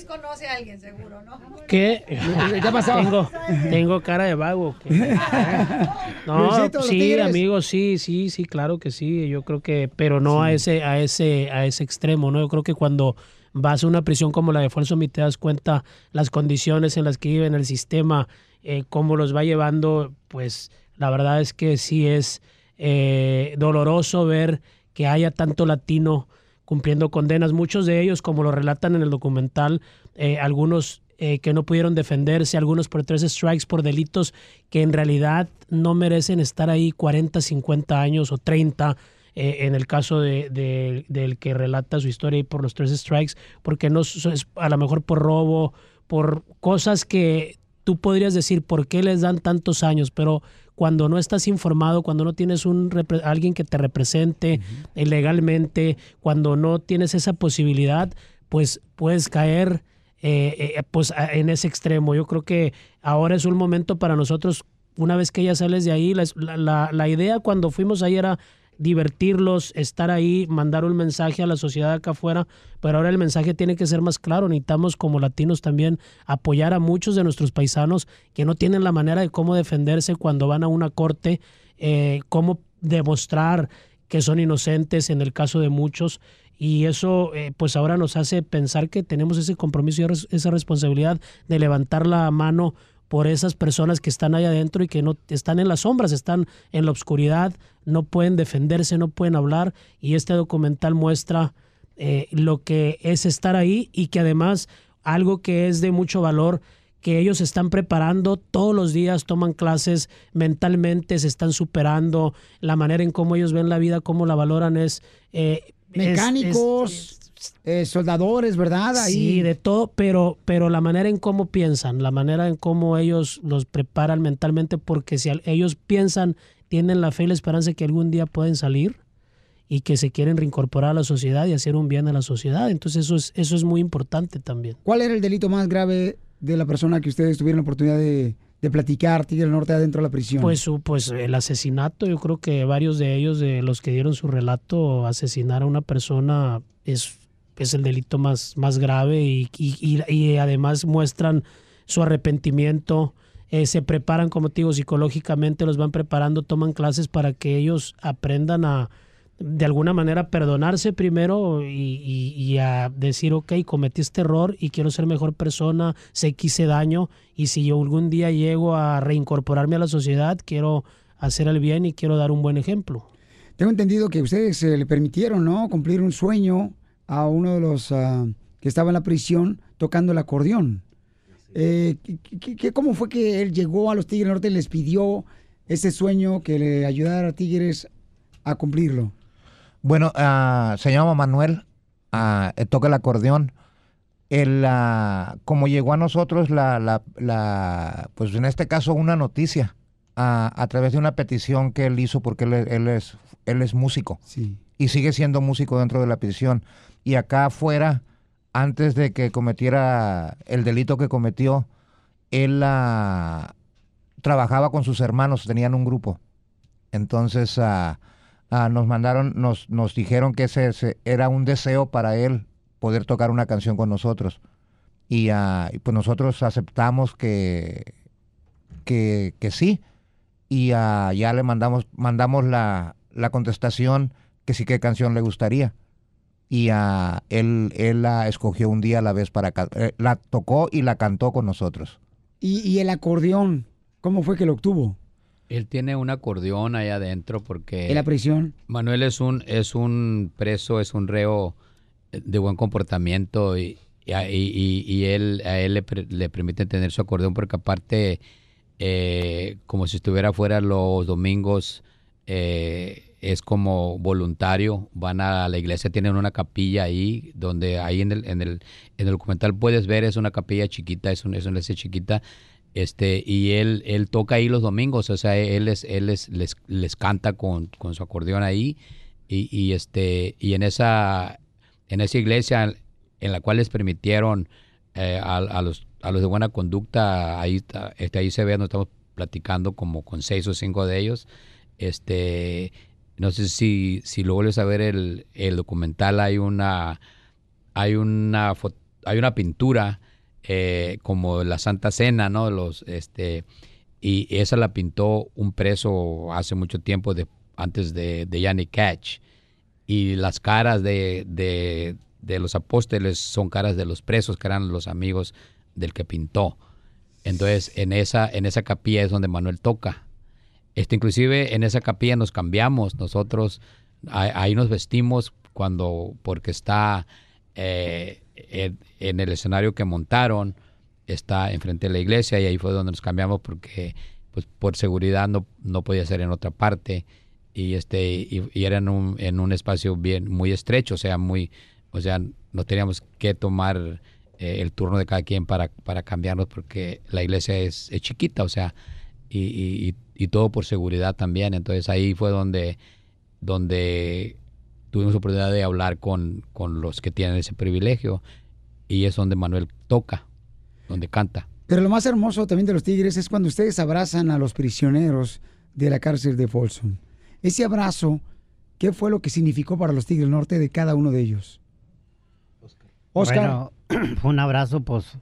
alguien seguro, ¿no? ¿Qué? ¿Qué pasó? Tengo, tengo cara de vago. ¿qué? No, Luisito, sí, amigos, sí, sí, sí, claro que sí. Yo creo que, pero no a ese, a ese, a ese extremo, ¿no? Yo creo que cuando vas a una prisión como la de Folsom y te das cuenta las condiciones en las que viven el sistema, eh, cómo los va llevando, pues la verdad es que sí es eh, doloroso ver que haya tanto latino cumpliendo condenas. Muchos de ellos, como lo relatan en el documental, eh, algunos eh, que no pudieron defenderse, algunos por tres strikes por delitos que en realidad no merecen estar ahí 40, 50 años o 30. eh, en el caso de, de- del que relata su historia y por los tres strikes, porque no es a lo mejor por robo, por cosas que tú podrías decir por qué les dan tantos años, pero cuando no estás informado, cuando no tienes un alguien que te represente eh, legalmente, cuando no tienes esa posibilidad, pues puedes caer eh, eh, pues a- en ese extremo. Yo creo que ahora es un momento para nosotros, una vez que ya sales de ahí, la idea cuando fuimos ahí era divertirlos, estar ahí, mandar un mensaje a la sociedad acá afuera, pero ahora el mensaje tiene que ser más claro. Necesitamos como latinos también apoyar a muchos de nuestros paisanos que no tienen la manera de cómo defenderse cuando van a una corte, eh, cómo demostrar que son inocentes en el caso de muchos. Y eso eh, pues ahora nos hace pensar que tenemos ese compromiso y esa responsabilidad de levantar la mano por esas personas que están ahí adentro y que no están en las sombras, están en la oscuridad, no pueden defenderse, no pueden hablar. Y este documental muestra eh, lo que es estar ahí y que además algo que es de mucho valor, que ellos están preparando todos los días, toman clases mentalmente, se están superando, la manera en cómo ellos ven la vida, cómo la valoran es... eh, es- Mecánicos, eh, soldadores, ¿verdad? Ahí. Sí, de todo, pero, pero la manera en cómo piensan, la manera en cómo ellos los preparan mentalmente, porque si ellos piensan, tienen la fe y la esperanza de que algún día pueden salir y que se quieren reincorporar a la sociedad y hacer un bien a la sociedad. Entonces eso es, eso es muy importante también. ¿Cuál era el delito más grave de la persona que ustedes tuvieron la oportunidad de, de platicar, Tigre del Norte, adentro de la prisión? Pues, pues el asesinato, yo creo que varios de ellos, de los que dieron su relato, asesinar a una persona es, es el delito más, más grave y, y- y- y además muestran su arrepentimiento, eh, se preparan, como te digo, psicológicamente, los van preparando, toman clases para que ellos aprendan a, de alguna manera, perdonarse primero y, y- a decir, ok, cometí este error y quiero ser mejor persona, sé que hice daño y si yo algún día llego a reincorporarme a la sociedad, quiero hacer el bien y quiero dar un buen ejemplo. Tengo entendido que ustedes eh, le permitieron, ¿no? Cumplir un sueño a uno de los ah, que estaba en la prisión tocando el acordeón. Eh, ¿qué- ¿Cómo fue que él llegó a los Tigres Norte y les pidió ese sueño que le ayudara a Tigres a cumplirlo? Bueno, ah, se llama Manuel, eh, toca el acordeón. Él, ah, como llegó a nosotros, la, la- la- pues en este caso una noticia, a través de una petición que él hizo porque él, él es, él es músico y sigue siendo músico dentro de la prisión. Y acá afuera, antes de que cometiera el delito que cometió, él trabajaba con sus hermanos, tenían un grupo. Entonces ah, nos mandaron, nos, nos dijeron que ese, era un deseo para él poder tocar una canción con nosotros. Y, ah, pues nosotros aceptamos que, que, que sí. Y ah, ya le mandamos, mandamos la, la contestación que sí qué canción le gustaría. Y ah, él, él la escogió un día a la vez para... eh, la tocó y la cantó con nosotros. Y, y el acordeón, ¿cómo fue que lo obtuvo? Él tiene un acordeón allá adentro porque... ¿En la prisión? Manuel es un, es un preso, es un reo de buen comportamiento y, y, y- y él, a él le, le permiten tener su acordeón porque aparte, eh, como si estuviera fuera los domingos, eh, es como voluntario, van a la iglesia, tienen una capilla ahí, donde ahí en el, en el, en el documental puedes ver, es una capilla chiquita, es, un, es una iglesia chiquita, Este, y él, él toca ahí los domingos, o sea, él, es, él es- les, les canta con, con su acordeón ahí. Y, y, este, y en esa, en esa iglesia en la cual les permitieron eh, a, los, a los de buena conducta, ahí, este, ahí se ve, nos estamos platicando como con seis o cinco de ellos. Este, no sé si, si lo vuelves a ver el, el documental, hay una, hay una, hay una pintura eh, como la Santa Cena, ¿no? Los, este, y esa la pintó un preso hace mucho tiempo, de, antes de, de Catch. Y las caras de, de, los apóstoles son caras de los presos, que eran los amigos del que pintó. Entonces, en esa, en esa capilla es donde Manuel toca. Este, inclusive en esa capilla nos cambiamos, nosotros ahí, ahí nos vestimos cuando, porque está eh, en, en el escenario que montaron, está enfrente de la iglesia y ahí fue donde nos cambiamos porque pues por seguridad no, no podía ser en otra parte y este y, y era en un, en un espacio bien muy estrecho, o sea, muy o sea, no teníamos que tomar eh, el turno de cada quien para, para cambiarnos porque la iglesia es, es chiquita, o sea, y, y- y- todo por seguridad también. Entonces ahí fue donde, donde tuvimos oportunidad de hablar con, con los que tienen ese privilegio y es donde Manuel toca, donde canta. Pero lo más hermoso también de los Tigres es cuando ustedes abrazan a los prisioneros de la cárcel de Folsom. Ese abrazo, ¿qué fue lo que significó para los Tigres del Norte de cada uno de ellos? Oscar. Bueno, fue un abrazo, pues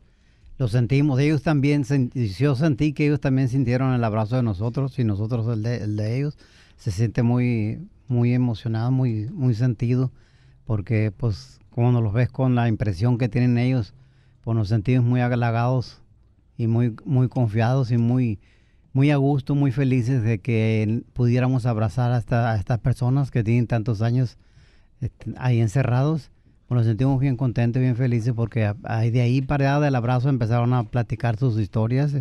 lo sentimos. Ellos también, yo sentí que ellos también sintieron el abrazo de nosotros y nosotros el de, el de ellos. Se siente muy, muy emocionado, muy, muy sentido, porque pues como nos los ves con la impresión que tienen ellos, pues nos sentimos muy halagados y muy, muy confiados y muy, muy a gusto, muy felices de que pudiéramos abrazar a, esta- a estas personas que tienen tantos años este, ahí encerrados. Pues nos sentimos bien contentos, bien felices porque ahí de ahí para del abrazo empezaron a platicar sus historias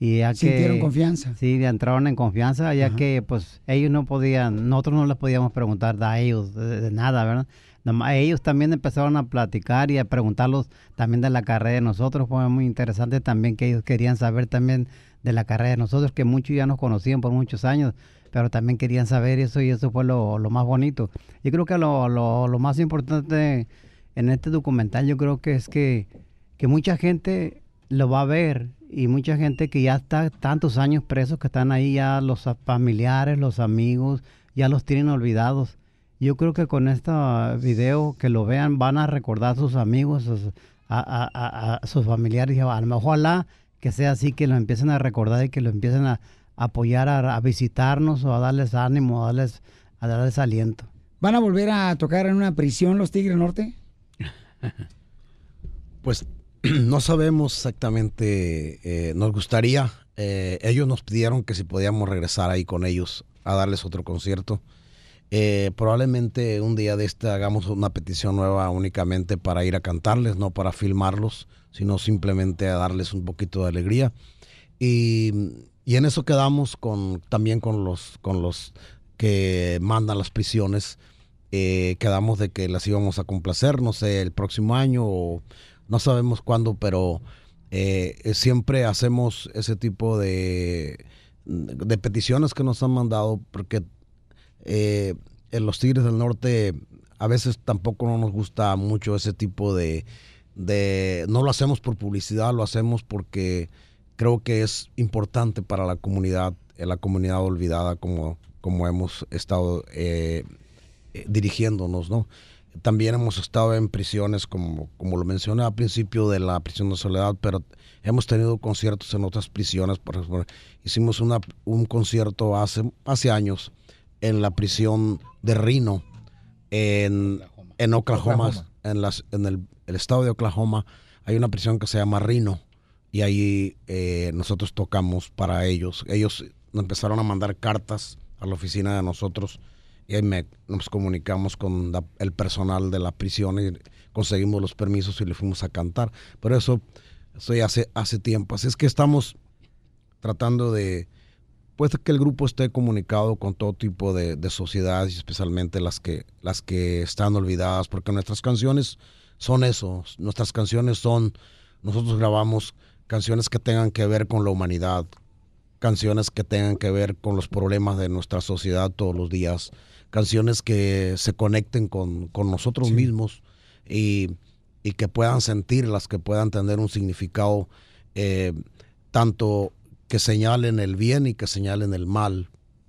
y ya que Sintieron confianza. Sí, entraron en confianza ya que pues ellos no podían, nosotros no les podíamos preguntar a ellos de, de nada, ¿verdad? Nomás ellos también empezaron a platicar y a preguntarlos también de la carrera de nosotros, fue muy interesante también que ellos querían saber también de la carrera de nosotros, que muchos ya nos conocían por muchos años, pero también querían saber eso y eso fue lo, lo más bonito. Yo creo que lo, lo, lo más importante en este documental yo creo que es que, que mucha gente lo va a ver y mucha gente que ya está tantos años presos que están ahí ya los familiares, los amigos, ya los tienen olvidados. Yo creo que con este video que lo vean van a recordar a sus amigos, sus- a, a- a- a sus familiares y a lo mejor ojalá que sea así, que lo empiecen a recordar y que lo empiecen a apoyar, a, a visitarnos o a darles ánimo, a darles, a darles aliento. ¿Van a volver a tocar en una prisión los Tigres Norte? Pues no sabemos exactamente, eh, nos gustaría, eh, ellos nos pidieron que si podíamos regresar ahí con ellos a darles otro concierto. Eh, probablemente un día de este hagamos una petición nueva únicamente para ir a cantarles, no para filmarlos, sino simplemente a darles un poquito de alegría. Y, en eso quedamos con, también con los, con los que mandan las prisiones. Quedamos de que las íbamos a complacer, no sé, el próximo año o no sabemos cuándo, pero eh, siempre hacemos ese tipo de, de peticiones que nos han mandado porque eh, en los Tigres del Norte a veces tampoco no nos gusta mucho ese tipo de, de... No lo hacemos por publicidad, lo hacemos porque creo que es importante para la comunidad, eh, la comunidad olvidada como, como hemos estado dirigiéndonos, ¿no? También hemos estado en prisiones, como, como lo mencioné al principio de la prisión de soledad, pero hemos tenido conciertos en otras prisiones. Por ejemplo, hicimos una, un concierto hace, hace años en la prisión de Reno, en, en Oklahoma, Oklahoma. En, las, en el, el estado de Oklahoma. Hay una prisión que se llama Reno y ahí eh, nosotros tocamos para ellos. Ellos empezaron a mandar cartas a la oficina de nosotros y ahí me- nos comunicamos con el personal de la prisión y conseguimos los permisos y le fuimos a cantar. Pero eso, eso ya hace, hace tiempo. Así es que estamos tratando de pues que el grupo esté comunicado con todo tipo de, de sociedades, especialmente las que, las que están olvidadas, porque nuestras canciones son eso, nuestras canciones son, nosotros grabamos canciones que tengan que ver con la humanidad, canciones que tengan que ver con los problemas de nuestra sociedad todos los días, canciones que se conecten con, con nosotros mismos y, y que puedan sentirlas, que puedan tener un significado eh, tanto que señalen el bien y que señalen el mal,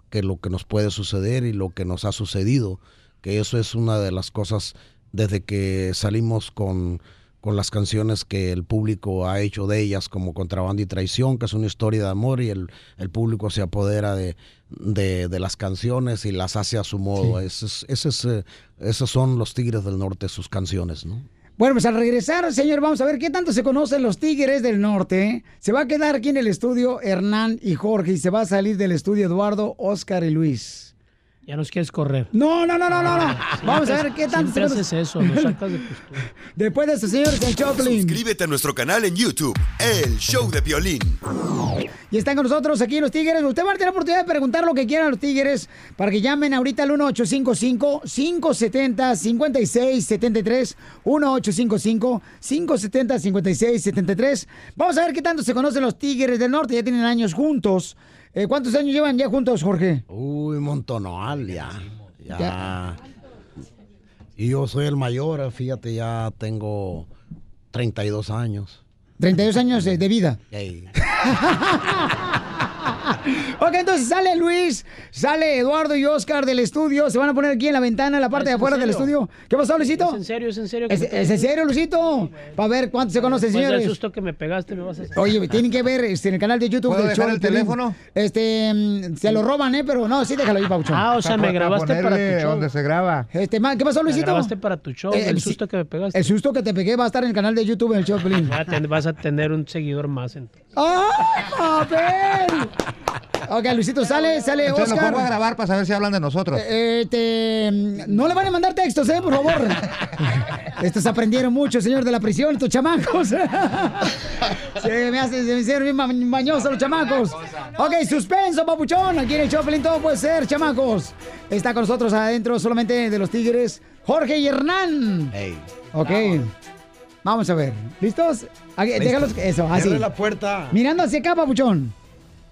que lo que nos puede suceder y lo que nos ha sucedido, que eso es una de las cosas desde que salimos con, con las canciones que el público ha hecho de ellas, como Contrabando y Traición, que es una historia de amor y el, el público se apodera de, de, de las canciones y las hace a su modo. Ese es- ese es, eh, esos son los Tigres del Norte, sus canciones, ¿no? Bueno, pues al regresar, señor, vamos a ver qué tanto se conocen los Tigres del Norte. Se va a quedar aquí en el estudio Hernán y Jorge y se va a salir del estudio Eduardo, Oscar y Luis. Ya nos quieres correr. No, no, no, no, no. no. Vamos a ver qué tanto Siempre se haces eso, me sacas de postura. Después de esto, señores, el Choplin. Suscríbete a nuestro canal en YouTube, El Show de Violín. Y están con nosotros aquí los Tigres. Usted va a tener la oportunidad de preguntar lo que quieran los Tigres para que llamen ahorita al 1855-570-5673. 1855-570-5673. Vamos a ver qué tanto se conocen los Tigres del Norte. Ya tienen años juntos. Eh, ¿Cuántos años llevan ya juntos, Jorge? Uy, montonal, ya. Ya. Ya. Y yo soy el mayor, fíjate, ya tengo 32 años. 32 años eh, de vida. Ey. Ok, entonces sale Luis, sale Eduardo y Oscar del estudio. Se van a poner aquí en la ventana, en la parte de ¿Es en afuera del estudio. ¿Qué pasó, Luisito? ¿Es en serio? ¿Es en serio? que ¿Es, me en serio, Luisito? Para ver cuántos se conocen, del señores. susto que me pegaste, me vas a hacer. Oye, tienen que ver este, en el canal de YouTube ¿Puedo del dejar show el teléfono? Este, mm, se lo roban, ¿eh? Pero no, sí, déjalo ahí, Paucho. Ah, o sea, me grabaste para tu show. donde se graba. Este, ma- ¿Qué pasó, Me Luisito? grabaste para tu show, Eh, el susto que me pegaste. El susto que te pegué va a estar en el canal de YouTube en el show de Piolín. Vas a ten- Vas a tener un seguidor más. entonces. ¡Ah, a ver! Ok, Luisito, sale, sale Entonces lo Oscar. pongo a grabar para saber si hablan de nosotros. Eh, Este, no le van a mandar textos, ¿eh? Por favor. Estos aprendieron mucho, señor de la prisión, estos chamacos. se me hacen, se me hicieron bien ma- mañosos los chamacos. Ok, suspenso, papuchón. Aquí en el Choplin todo puede ser, chamacos. Está con nosotros adentro solamente de los Tigres, Jorge y Hernán. Ok. Vamos a ver. ¿Listos? Aquí, déjalos, eso, así. Cierre la puerta. Mirando hacia acá, papuchón.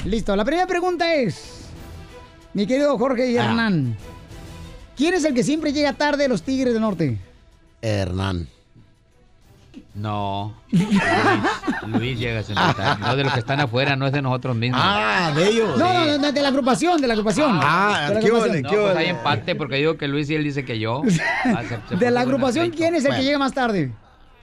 Listo. La primera pregunta es, mi querido Jorge y Ah. Hernán, ¿quién es el que siempre llega tarde de los Tigres del Norte? Hernán. No. Luis, Luis llega a sentar. No de los que están afuera, no es de nosotros mismos. Ah, de ellos. No, no, no, de la agrupación, de la agrupación. Ah, de la qué agrupación. No, pues hay empate porque digo que Luis y él dice que yo. Ah, se- se De la bueno agrupación. ¿quién es el que llega más tarde?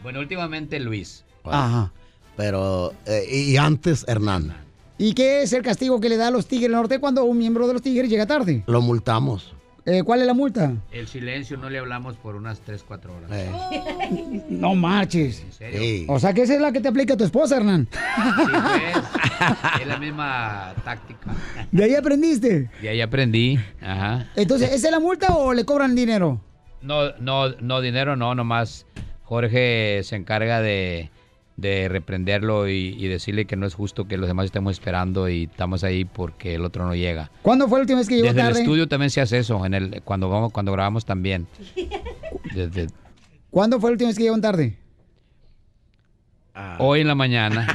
Bueno, últimamente Luis. Ajá. Pero, eh, y antes Hernán. ¿Y qué es el castigo que le da a los Tigres del Norte cuando un miembro de los Tigres llega tarde? Lo multamos. Eh, ¿Cuál es la multa? El silencio no le hablamos por unas 3, 4 horas. Eh. No marches. ¿En serio? Sí. O sea que esa es la que te aplica a tu esposa, Hernán. Sí, pues, es la misma táctica. De ahí aprendiste. Y ahí aprendí. Ajá. Entonces, ¿esa es la multa o le cobran dinero? No, no, no, dinero no, nomás Jorge se encarga de, de reprenderlo y, y decirle que no es justo que los demás estemos esperando y estamos ahí porque el otro no llega. ¿Cuándo fue la última vez que llegó Desde el tarde? estudio también se hace eso, en el, cuando vamos, cuando grabamos también. Desde ¿Cuándo fue la última vez que llegó tarde? Hoy en la mañana.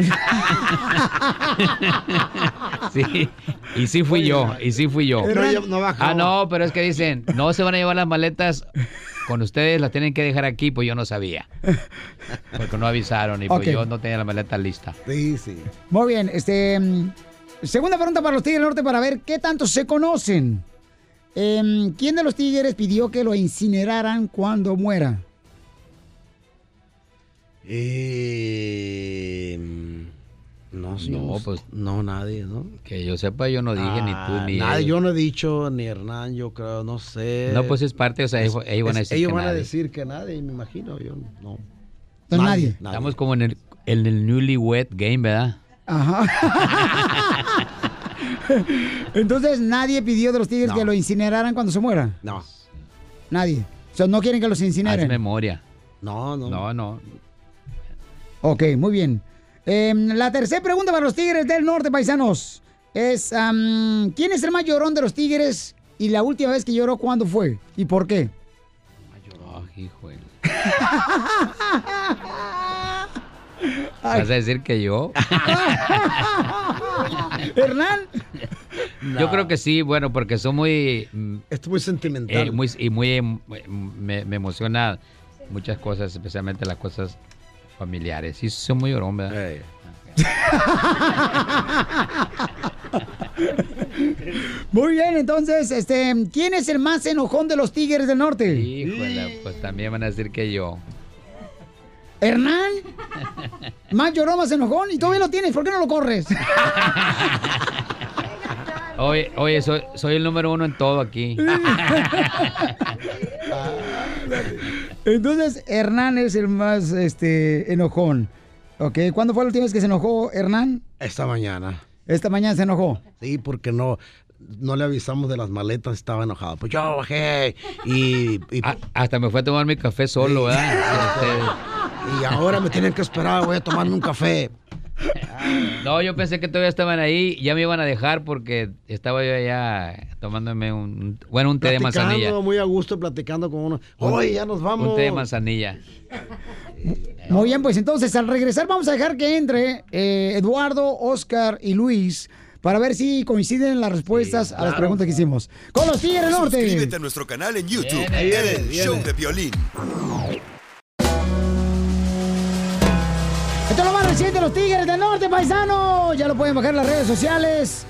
sí, y sí fui yo, y sí fui yo. No, ya- no bajó. Ah, no, pero es que dicen, no se van a llevar las maletas con ustedes, las tienen que dejar aquí, pues yo no sabía. Porque no avisaron y pues yo no tenía la maleta lista. Sí, sí. Muy bien, este. mm, Segunda pregunta para los Tigres del Norte para ver qué tanto se conocen. Em, ¿Quién de los Tigres pidió que lo incineraran cuando muera? Eh, no, sí, No, no, pues- no, nadie, ¿no? Que yo sepa, yo no dije, ni tú, Ah, ni nadie, él. yo no he dicho, ni Hernán, yo creo, no sé. No, pues es parte, o sea, ellos, ellos van a decir ellos que van a nadie. decir que nadie, me imagino, yo no. Nadie. Estamos como en el, en el newlywed game, ¿verdad? Ajá. Entonces, nadie pidió de los Tigres No. que lo incineraran cuando se muera. No. Nadie. O sea, no quieren que los Haz incineren. memoria. No, no. No, no. Ok, muy bien. Em, la tercera pregunta para los Tigres del Norte, paisanos, es am, ¿quién es el más llorón de los Tigres y la última vez que lloró cuándo fue y por qué? Ah, hijo ¿Vas a decir que yo? ¿Hernán? Yo creo que sí, bueno, porque soy muy... Es muy sentimental. eh, muy, y muy... em- me, me emociona muchas cosas, especialmente las cosas familiares. Sí, soy muy llorón, ¿verdad? Muy bien, entonces, este, ¿quién es el más enojón de los Tigres del Norte? Híjole, pues también van a decir que yo. ¿Hernán? ¿Más llorón, más enojón? Y todavía lo tienes, ¿por qué no lo corres? Oye, oye soy, soy el número uno en todo aquí. Entonces, Hernán es el más este, enojón. Ok, ¿cuándo fue la última vez que se enojó Hernán? Esta mañana. Esta mañana se enojó. Sí, porque no, no le avisamos de las maletas, estaba enojado. Pues yo bajé y... y Hasta me fue a tomar mi café solo, ¿verdad? Y ahora me tienen que esperar, voy a tomarme un café. No, yo pensé que todavía estaban ahí, ya me iban a dejar porque estaba yo allá tomándome un, bueno, un té de manzanilla. muy a gusto, platicando con uno. Un- Oye, ya nos vamos. Un té de manzanilla. Muy bien, pues entonces al regresar vamos a dejar que entre eh, Eduardo, Oscar y Luis para ver si coinciden las respuestas a las preguntas que hicimos. Con los Tigres Norte. Suscríbete a nuestro canal en YouTube. Viene, viene, el. Show de Violín. Reciente de los Tigres del Norte, paisano. Ya lo pueden bajar en las redes sociales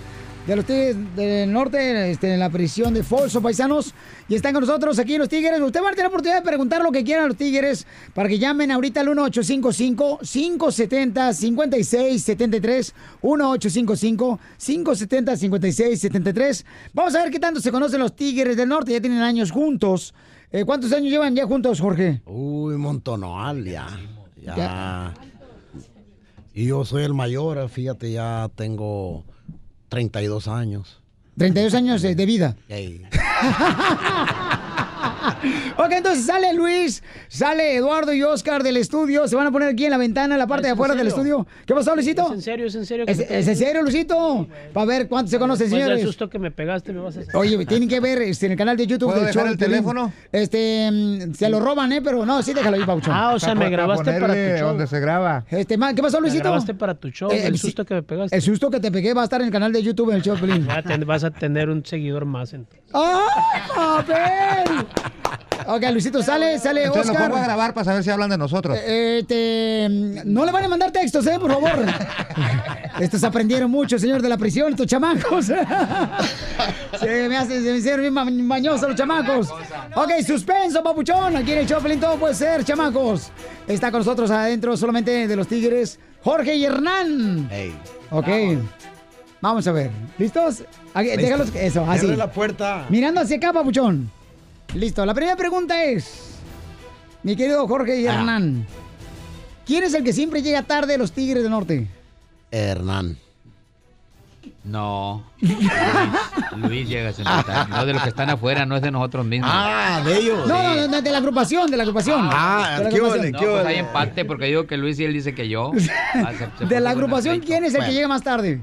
de los Tigres del Norte, este, en la prisión de Folso, paisanos. Y están con nosotros aquí los Tigres. Usted va a tener la oportunidad de preguntar lo que quieran a los Tigres para que llamen ahorita al 1855-570-5673. 1855-570-5673. Vamos a ver qué tanto se conocen los Tigres del Norte. Ya tienen años juntos. Eh, ¿Cuántos años llevan ya juntos, Jorge? Uy, montonal ya. Ya. Ya. Y yo soy el mayor, fíjate, ya tengo 32 años. 32 años de, de vida. Ey. Ok, entonces sale Luis, sale Eduardo y Oscar del estudio. Se van a poner aquí en la ventana, en la parte de ¿Es en afuera del estudio. ¿Qué pasó, Luisito? ¿Es en serio? ¿Es en serio? que ¿Es, me es en serio, Luisito? Para ver cuánto se conocen, del señores. susto que me pegaste, me vas a Oye, tienen que ver este, en el canal de YouTube ¿Puedo del dejar show el de teléfono? Este, mm, se lo roban, ¿eh? Pero no, sí, déjalo ahí, Pauchón. Ah, o sea, me grabaste para tu show. donde se graba. Este, ma- ¿Qué pasó, Me Luisito? grabaste para tu show, Eh, el susto que me pegaste. El susto que te pegué va a estar en el canal de YouTube del show de ten- vas a tener un seguidor más. entonces. ¡Ay, papel! Ok, Luisito, sale, sale Entonces lo Oscar. pongo a grabar para saber si hablan de nosotros. Eh, te- no le van a mandar textos, ¿eh? Por favor. Estos aprendieron mucho, señor de la prisión, estos chamacos. se me hacen, se me hicieron bien ma- mañosos los chamacos. Ok, suspenso, papuchón. Aquí en el Choplin todo puede ser, chamacos. Está con nosotros adentro solamente de los Tigres, Jorge y Hernán. Ok. Vamos a ver. ¿Listos? Aquí, Listo. déjalos, eso, así. Cierre la puerta. Mirando hacia acá, papuchón. Listo. La primera pregunta es, mi querido Jorge y Ah. Hernán, ¿quién es el que siempre llega tarde de los Tigres del Norte? Hernán. No. Luis, Luis llega siempre tarde. No de los que están afuera, no es de nosotros mismos. Ah, de ellos. No, no, no, de la agrupación, de la agrupación. Ah, de la qué agrupación. ole, No, qué pues ole. hay empate porque digo que Luis y él dice que yo. Ah, se- se De la agrupación. ¿quién es el que Bueno. llega más tarde?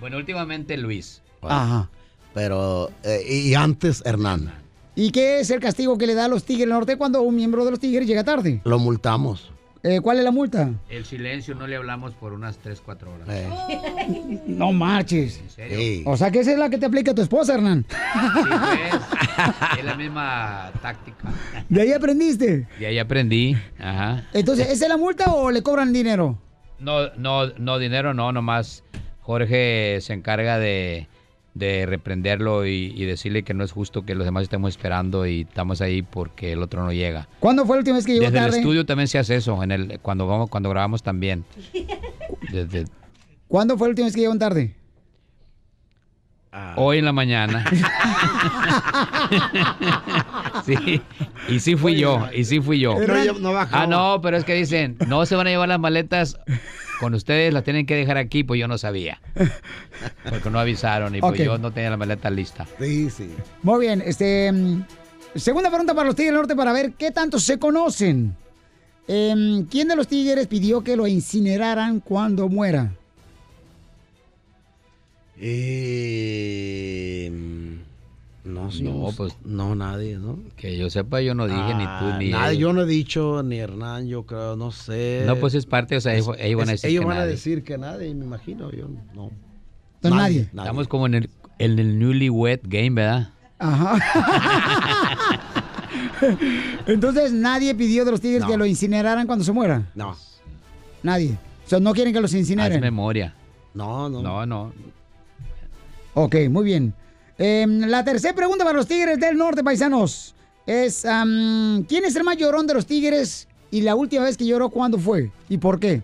Bueno, últimamente Luis. Ajá. Pero, eh, y antes Hernán. ¿Y qué es el castigo que le da a los Tigres del Norte cuando un miembro de los Tigres llega tarde? Lo multamos. Eh, ¿Cuál es la multa? El silencio no le hablamos por unas 3, 4 horas. Eh. No marches. serio? Ey. O sea que esa es la que te aplica tu esposa, Hernán. Sí, pues, es la misma táctica. De ahí aprendiste. Y ahí aprendí. Ajá. Entonces, ¿esa es la multa o le cobran dinero? No, no, no, dinero no, nomás Jorge se encarga de, de reprenderlo y, y decirle que no es justo que los demás estemos esperando y estamos ahí porque el otro no llega. ¿Cuándo fue la última vez que llegó Desde el estudio también se hace eso, en el, cuando, vamos, cuando grabamos también. Desde ¿Cuándo fue la última vez que llegó tarde? Hoy en la mañana. sí, y sí fui yo, y sí fui yo. No, no bajó. Ah, no, pero es que dicen, no se van a llevar las maletas con ustedes, las tienen que dejar aquí, pues yo no sabía. Porque no avisaron y pues yo no tenía la maleta lista. Sí, sí. Muy bien, este. mm, Segunda pregunta para los Tigres del Norte para ver qué tanto se conocen. Em, ¿Quién de los Tigres pidió que lo incineraran cuando muera? Eh, No, sí, No, no, pues no, nadie, ¿no? que yo sepa, yo no dije ni tú ni Nadie, él. yo no he dicho, ni Hernán, yo creo, no sé. No, pues es parte, o sea, ellos, ellos van a Es- decir ellos que van a nadie. decir que nadie, me imagino, yo no. Entonces, nadie. Estamos como en el, en el newlywed game, ¿verdad? Ajá. Entonces, nadie pidió de los tigres No. que lo incineraran cuando se muera. No. Nadie. O sea, no quieren que los Haz incineren. memoria. No, no. No, no. Ok, muy bien. Em, la tercera pregunta para los Tigres del Norte, paisanos, es am, ¿quién es el más llorón de los Tigres? Y la última vez que lloró, ¿cuándo fue? ¿Y por qué?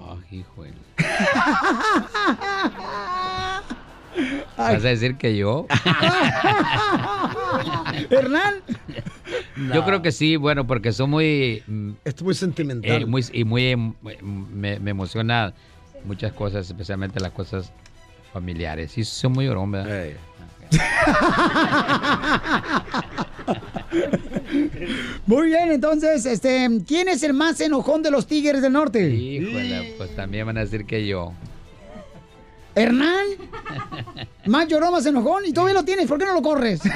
Oh, híjole. ¿Vas a decir que yo? ¿Hernán? Yo creo que sí, bueno, porque soy muy... mm, Es muy sentimental. eh, muy, y muy... em- me, me emociona muchas cosas, especialmente las cosas familiares. Sí, soy muy llorón, ¿verdad? Muy bien, entonces, este, ¿quién es el más enojón de los Tigres del Norte? Híjole, pues también van a decir que yo. ¿Hernán? ¿Más llorón, más enojón? Y todavía lo tienes, ¿por qué no lo corres?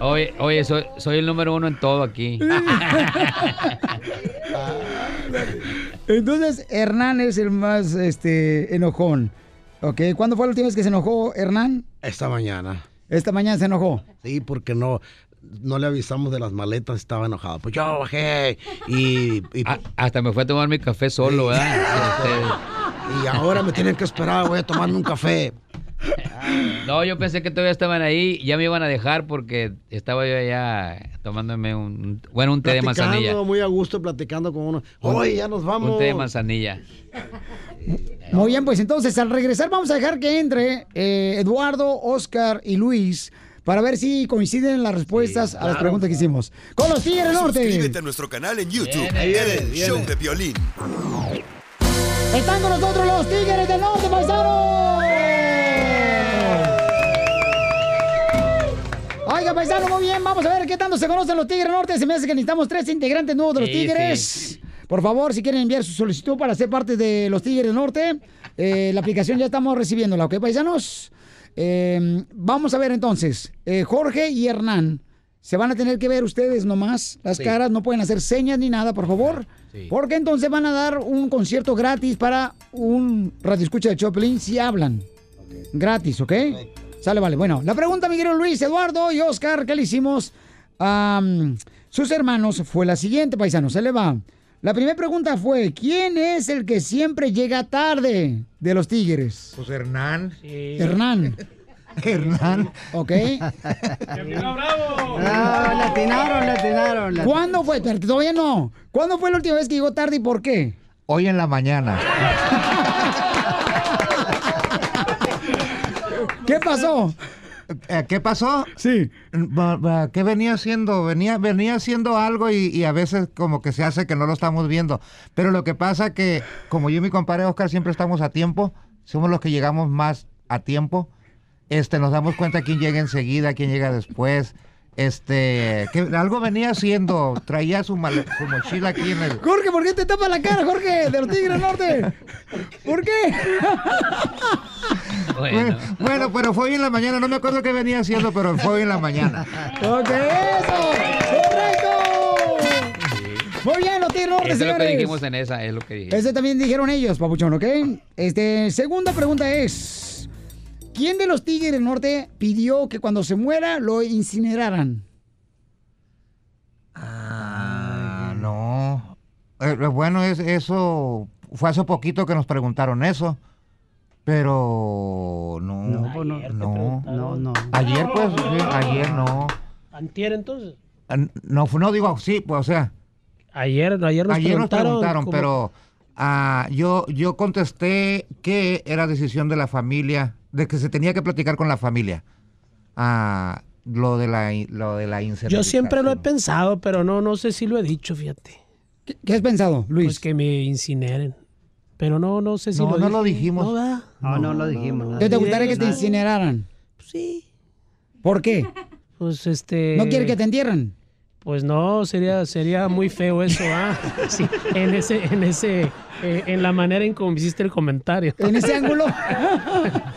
Oye, oye soy, soy el número uno en todo aquí. Entonces, Hernán es el más este, enojón. Ok, ¿cuándo fue la última vez que se enojó Hernán? Esta mañana. Esta mañana se enojó. Sí, porque no, no le avisamos de las maletas, estaba enojado. Pues yo bajé y... y Ah, hasta me fue a tomar mi café solo, ¿verdad? Y ahora me tienen que esperar, voy a tomarme un café. No, yo pensé que todavía estaban ahí, ya me iban a dejar porque estaba yo allá tomándome un, un- bueno, un té de manzanilla. muy a gusto platicando con uno. Un- Oye, ya nos vamos. Un té de manzanilla. Muy bien, pues entonces al regresar vamos a dejar que entre eh, Eduardo, Oscar y Luis para ver si coinciden las respuestas a las claro. preguntas que hicimos. Con los Tigres del Norte. Suscríbete a nuestro canal en YouTube. Viene, viene, el viene. Show de Violín. Están con nosotros los Tigres del Norte, paisanos. Oiga, paisano, muy bien. Vamos a ver qué tanto se conocen los Tigres Norte. Se me hace que necesitamos tres integrantes nuevos de los Sí, Tigres. sí. Por favor, si quieren enviar su solicitud para ser parte de los Tigres Norte, eh, la aplicación ya estamos recibiéndola, ¿ok, paisanos? Eh, vamos a ver entonces. Eh, Jorge y Hernán, se van a tener que ver ustedes nomás las Sí. caras, no pueden hacer señas ni nada, por favor. Porque entonces van a dar un concierto gratis para un radio escucha de Choplin si hablan. Gratis, ¿ok? Sale, vale. Bueno, la pregunta, mi querido Luis, Eduardo y Oscar, que le hicimos a sus hermanos fue la siguiente, paisano. Se le va. La primera pregunta fue: ¿Quién es el que siempre llega tarde de los Tigres? Pues Hernán. Hernán. Hernán. ¿Ok? No, le atinaron, le atinaron. le- ¿Cuándo fue? Todavía no. ¿Cuándo fue la última vez que llegó tarde y por qué? Hoy en la mañana. ¿Qué pasó? Eh, ¿Qué pasó? Sí. ¿Qué venía haciendo? Venía, venía haciendo algo y, y a veces como que se hace que no lo estamos viendo. Pero lo que pasa que como yo y mi compadre Oscar siempre estamos a tiempo, somos los que llegamos más a tiempo. Este, nos damos cuenta quién llega enseguida, quién llega después. Este, que algo venía haciendo, traía su, male- su mochila aquí en el... Jorge, ¿por qué te tapa la cara, Jorge, de los Tigres Norte? ¿Por qué? Bueno, bueno, pero fue hoy en la mañana, no me acuerdo qué venía haciendo, pero fue hoy en la mañana. ¡Ok, eso! ¡Correcto! Muy bien, los Tigres Norte, Eso es lo que señores. dijimos en esa, es lo que dijimos. Ese también dijeron ellos, papuchón, ¿ok? Este, segunda pregunta es: ¿Quién de los Tigres del Norte pidió que cuando se muera lo incineraran? Ah, no. Eh, bueno, es, eso fue hace poquito que nos preguntaron eso. Pero no. No, pues no. no. No, no. Ayer, pues, sí, ayer no. Antier entonces. No, no digo, sí, pues, o sea. Ayer, ayer nos ayer nos preguntaron. preguntaron, cómo- pero ah, yo, yo contesté que era decisión de la familia, de que se tenía que platicar con la familia. Ah, lo de la, lo de la Yo siempre lo he pensado, pero no, no sé si lo he dicho, fíjate. ¿Qué, has pensado, Luis? Pues que me incineren. Pero no, no sé si No, lo no dije. lo dijimos. No. No, no lo dijimos. nada. ¿Qué te gustaría que te incineraran? Sí. ¿Por qué? Pues este. ¿No quiere que te entierren? Pues no, sería, sería muy feo eso, ¿ah? Sí, en ese, en ese, eh, en la manera en cómo hiciste el comentario. ¿En ese ángulo?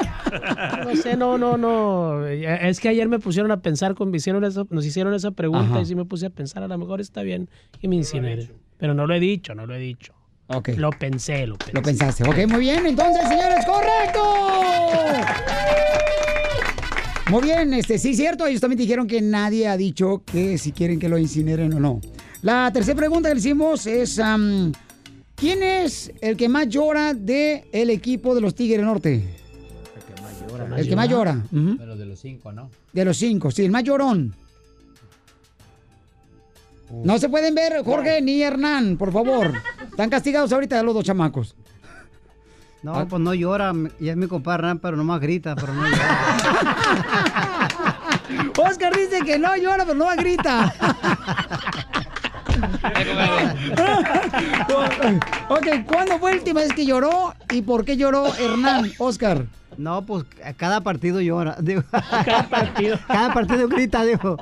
No sé, no, no, no. Eh, Es que ayer me pusieron a pensar, con, me hicieron eso- nos hicieron esa pregunta Ajá. y sí me puse a pensar, a lo mejor está bien que me incinere. Pero no lo he dicho, no lo he dicho. Ok. Lo pensé, lo pensé. Lo pensaste. Ok, muy bien. Entonces, señores, correcto. Muy bien, este, sí, cierto. Ellos también dijeron que nadie ha dicho que si quieren que lo incineren o no. La tercera pregunta que le hicimos es: ¿Quién es el que más llora del el equipo de los Tigres del El que más llora. Pero de los cinco, ¿no? De los cinco, sí, el más llorón. No se pueden ver Jorge ni Hernán, por favor. Están castigados ahorita los dos chamacos. No, pues no llora, y es mi compadre, Hernán, pero nomás grita, pero no llora. Oscar dice que no llora, pero no grita. ok, ¿cuándo fue la última vez que lloró y por qué lloró Hernán, Oscar? No, pues a cada partido llora. Digo, cada partido. Cada partido grita, digo.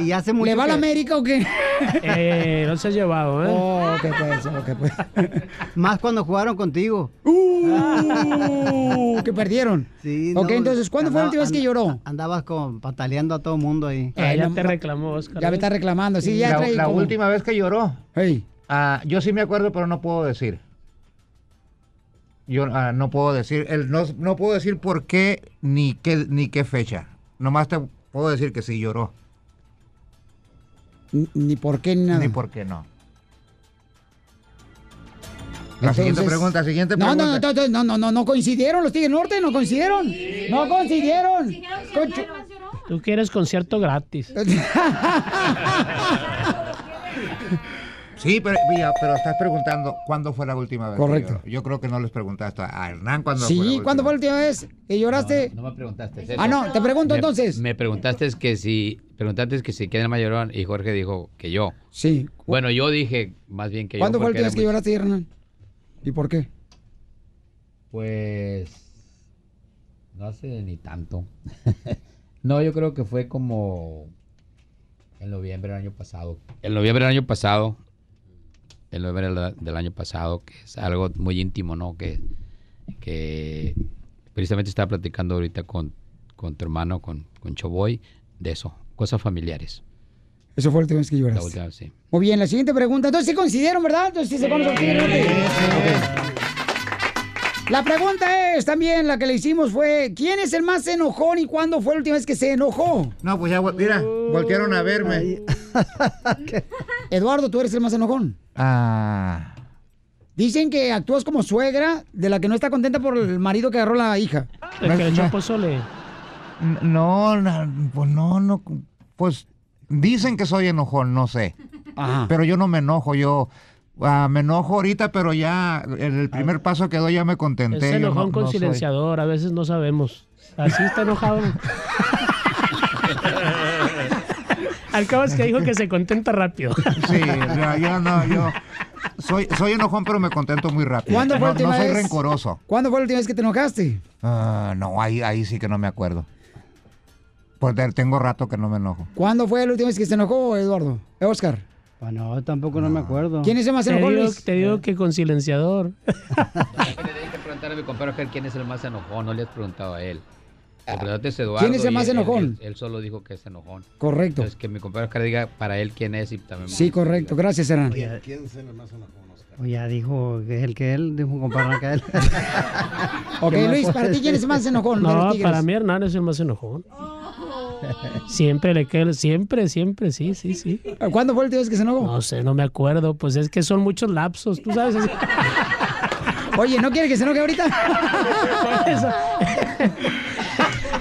Y hace mucho ¿Le va a la que- América o qué? Eh, no se ha llevado, ¿eh? Oh, ok, pues, ok, pues. Más cuando jugaron contigo. Uh, que perdieron. Sí, Ok, entonces, ¿cuándo fue la última vez que lloró? Andabas con, pataleando a todo el mundo ahí. Ah, ya te reclamó, Oscar. Ya me está reclamando, sí, ya la, trae la como- última vez que lloró. ah, yo sí me acuerdo, pero no puedo decir. Yo ah, no puedo decir, el, no, no puedo decir por qué ni qué ni qué fecha. Nomás te puedo decir que sí lloró. Ni por qué ni nada. Ni por qué no. La Entonces- siguiente pregunta, siguiente No, pregunta. no, no, no, no, no, no, no coincidieron los Tigres Norte, no coincidieron. No coincidieron. Tú quieres concierto gratis. Sí, pero, mira, pero estás preguntando cuándo fue la última vez. Correcto. Yo creo que no les preguntaste a Hernán cuándo fue. la Sí, última ¿cuándo fue la última vez que lloraste? No me preguntaste. Ah, no, te pregunto Me- entonces. Me preguntaste que si, preguntaste que si quién era el mayorón y Jorge dijo que yo. Sí. Bueno, yo dije más bien que ¿Cuándo yo. fue la última vez que lloraste, Hernán? ¿Y por qué? Pues no hace ni tanto. no, yo creo que fue como en noviembre del año pasado. En noviembre del año pasado. En noviembre del- del año pasado, que es algo muy íntimo, ¿no? Que, que precisamente estaba platicando ahorita con, con tu hermano, con, con Choboy, de eso, cosas familiares. Eso fue la última vez que La lloraste. última vez, sí. Muy bien, la siguiente pregunta. Entonces sí coincidieron, ¿verdad? Entonces sí se conocen los Tigres del Norte. Ok. La pregunta es también, la que le hicimos fue, ¿quién es el más enojón y cuándo fue la última vez que se enojó? No, pues ya, mira, voltearon a verme. Eduardo, tú eres el más enojón. Ah. Dicen que actúas como suegra de la que no está contenta por el marido que agarró la hija. El que le echó pozole. No, no, pues no, no, pues dicen que soy enojón, no sé. Pero yo no me enojo, yo ah, me enojo ahorita, pero ya en el primer paso que doy ya me contenté. Es enojón no- con no soy- silenciador, a veces no sabemos. Así está enojado. Al cabo es que dijo que se contenta rápido. Sí, ya, ya no, yo soy, soy enojón, pero me contento muy rápido. ¿Cuándo fue la no, no última soy vez? rencoroso. ¿Cuándo fue la última vez que te enojaste? Ah, no, ahí, ahí sí que no me acuerdo. Pues tengo rato que no me enojo. ¿Cuándo fue la última vez que se enojó, Eduardo? Eh, Oscar. Bueno, tampoco no me acuerdo. ¿Quién es el más Te enojón, digo, Luis? te digo que con silenciador. Le que preguntar a mi compadre quién es el más enojón, no le has preguntado a él. Eduardo ¿Quién es el más él- enojón? Él, él solo dijo que es enojón. Correcto. Entonces que mi compadre Oscar diga para él quién es y también. Sí, correcto. Gracias, Hernán. ¿Quién es el más enojón, O ya dijo que es el que él, dijo un compadre que él. Ok, ¿Qué más Luis, ¿para ti quién es el más enojón No, para mí Hernán es el más enojón. Siempre le queda, siempre, siempre, sí, sí, sí. ¿Cuándo fue la última vez que se enojó? No sé, no me acuerdo. Pues es que son muchos lapsos, tú sabes. Oye, ¿no quiere que se enoje ahorita?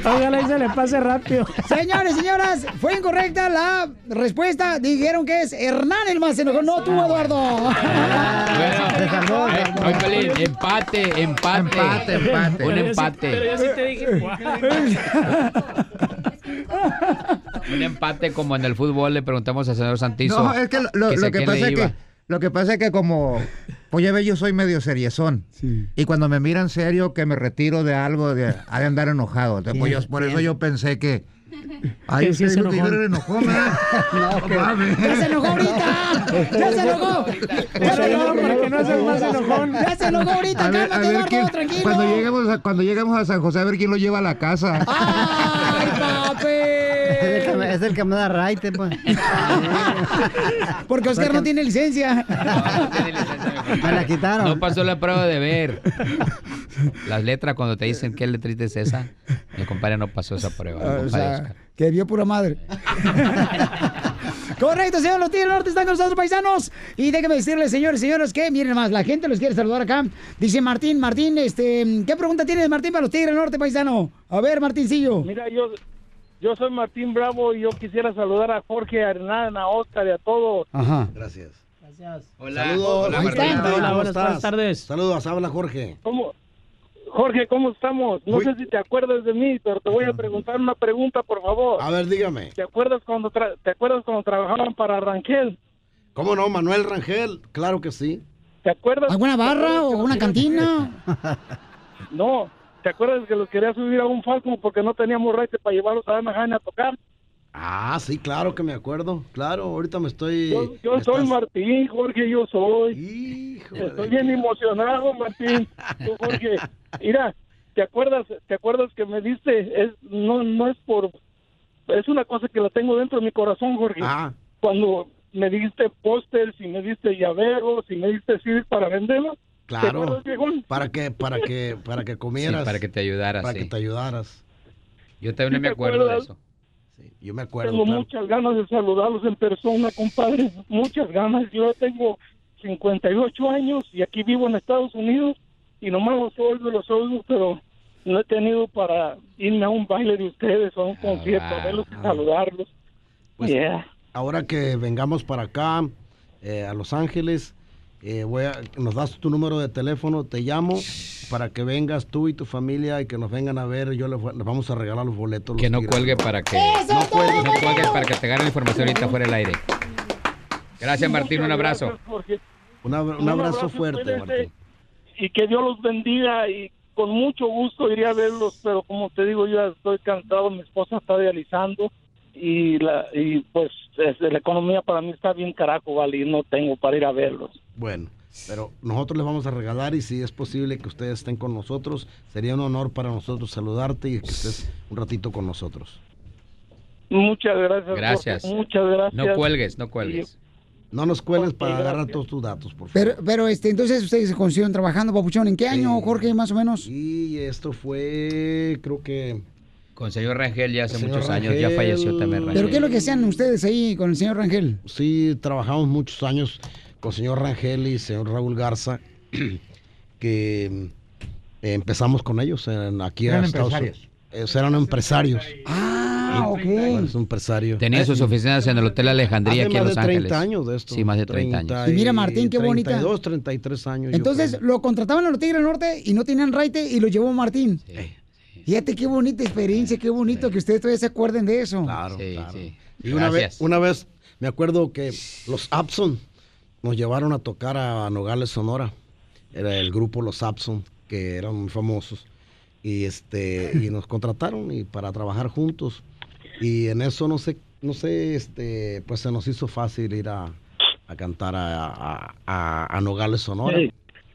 Ojalá y se le pase rápido. Señores, señoras, fue incorrecta la respuesta. Dijeron que es Hernán el más enojón, no tú, Eduardo. Eh, oye, Pelín, empate, empate. Empate, empate. Un empate. pero yo sí te dije. Un empate como en el fútbol le preguntamos al señor Santizo. No, es que lo, lo- sé lo a que pasa es que lo que pasa es que como pues ya ve yo soy medio seriezón y cuando me miran serio que me retiro de algo de, ha de andar enojado Entonces, pues, yo- por eso yo pensé que Ay, sí dijo que yo enojó. era enojón, ¿verdad? No, que-. ¡Ya se enojó ahorita! ¡Ya se enojó! ¡Ya se enojó! para que no más enojón. ¡Ya se enojó ahorita! A ver, a ¡Cálmate, ver Eduardo! quién- ¡Tranquilo! cuando lleguemos a, cuando lleguemos a San José a ver quién lo lleva a la casa. ¡Ay, papi! Es el que me, da raite, pues. Porque Oscar no tiene licencia. Me la quitaron. No pasó la prueba de ver. Las letras, cuando te dicen qué letrita es esa, el compadre no pasó esa prueba. el O sea, que vio pura madre. Correcto, señor. Los Tigres del Norte están con nosotros, paisanos. Y déjenme decirles, señores y señoras, que miren más, la gente los quiere saludar acá. Dice Martín, Martín, este, ¿qué pregunta tienes, Martín, para los Tigres del Norte, paisano? A ver, Martincillo. Mira, yo, yo soy Martín Bravo y yo quisiera saludar a Jorge, a Hernán, a Oscar y a todos. Ajá. Gracias. Hola. Saludos. Hola, Martín. Hola, ¿Cómo buenas- estás? buenas tardes. Saludos, habla Jorge. ¿Cómo? Jorge, ¿cómo estamos? No sé si te acuerdas de mí, pero te voy a preguntar una pregunta, por favor. A ver, dígame. ¿Te acuerdas cuando tra- te acuerdas cuando trabajaban para Rangel? ¿Cómo no, Manuel Rangel? Claro que sí. ¿Te acuerdas? ¿Alguna barra o una cantina? No, ¿te acuerdas que los quería subir a un Falcon porque no teníamos raite para llevarlos a Anaheim a tocar? Ah, sí, claro que me acuerdo. Claro, ahorita me estoy... Yo, yo me soy estás- Martín, Jorge, yo soy. Estoy bien emocionado, Martín. Tú, Jorge, mira, ¿te acuerdas, te acuerdas que me diste? Es, no, no es por, es una cosa que la tengo dentro de mi corazón, Jorge. Ah. Cuando me diste pósters y me diste llaveros y me diste CDs para venderlos. ¿Te Claro. Para que, para que, para que comieras. Sí, para que te ayudaras. Para sí. que te ayudaras. Yo también ¿Sí me acuerdo de eso. Yo me acuerdo. Tengo claro. muchas ganas de saludarlos en persona, compadre. Muchas ganas. Yo tengo 58 años y aquí vivo en Estados Unidos y nomás los oigo, los oigo, pero no he tenido para irme a un baile de ustedes o a un concierto, a verlos y saludarlos. Pues, Yeah. Ahora que vengamos para acá, eh, a Los Ángeles, eh, voy a- nos das tu número de teléfono, te llamo para que vengas tú y tu familia y que nos vengan a ver. Yo les, vamos a regalar los boletos. Que los no cuelgue para que ¡Eso no cuelgue, todo! no cuelgue para que te agarre la información ahorita fuera del aire. Gracias Martín, un abrazo. Un, abra- un abrazo fuerte, Martín. Y que Dios los bendiga y con mucho gusto iría a verlos, pero como te digo, yo ya estoy cansado, mi esposa está dializando y la y pues es- la economía para mí está bien carajo, vale, y no tengo para ir a verlos. Bueno, pero nosotros les vamos a regalar y si es posible que ustedes estén con nosotros, sería un honor para nosotros saludarte y que estés un ratito con nosotros. Muchas gracias. Gracias. Jorge, muchas gracias. No cuelgues, no cuelgues. No nos cuelgues para gracias. agarrar todos tus datos, por favor. Pero, pero este, entonces ustedes se consiguieron trabajando, Papuchón. ¿En qué año, Jorge, más o menos? Y esto fue, creo que... Con señor Rangel ya hace Señor muchos años, ya Rangel. falleció también Rangel. ¿Pero qué es lo que hacían ustedes ahí con el señor Rangel? Sí, trabajamos muchos años con señor Rangel y señor Raúl Garza, que eh, empezamos con ellos en- aquí Eran a Estados empresarios. Unidos. Ellos eran empresarios. Ah, ok. Bueno, es un empresario. Tenía sus oficinas en el Hotel Alejandría Hace aquí en más Los de Ángeles. 30 años de esto. Sí, más de 30, años. Y mira, Martín, qué bonita. 32, 33 años. Entonces lo contrataban a los Tigres del Norte y no tenían raite y lo llevó Martín. Fíjate qué bonita experiencia, qué bonito que ustedes todavía se acuerden de eso. Claro, Sí, claro. sí. Y una vez, Gracias. una vez me acuerdo que los Abson nos llevaron a tocar a Nogales, Sonora. Era el grupo Los Abson, que eran muy famosos. Y este y nos contrataron y para trabajar juntos. Y en eso no sé, no sé, este, pues se nos hizo fácil ir a, a cantar a, a- a- a Nogales, Sonora.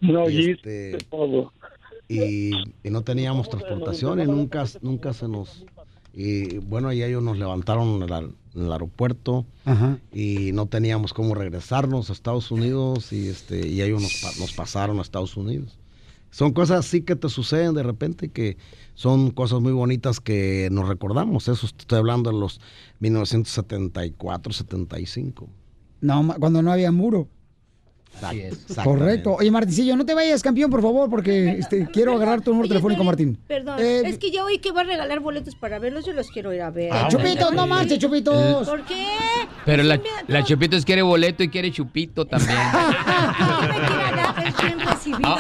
No Y, este, todo. Y, y no teníamos transportación y nunca, nunca se nos... Y bueno, y ellos nos levantaron en en el aeropuerto Ajá. y no teníamos cómo regresarnos a Estados Unidos y, este, y ellos nos, nos pasaron a Estados Unidos. Son cosas así que te suceden de repente que son cosas muy bonitas que nos recordamos. Eso estoy hablando de los 1974, 75. No, cuando no había muro. Exactamente. Correcto. Oye, Martincillo, no te vayas, campeón, por favor, porque este, quiero agarrar tu número telefónico, Martín. Perdón, Eh, es que yo oí que va a regalar boletos para verlos, yo los quiero ir a ver. Ah, chupitos, no marches, chupitos. ¿Por qué? Pero la, la Chupitos quiere boleto y quiere chupito también. Es bien recibido.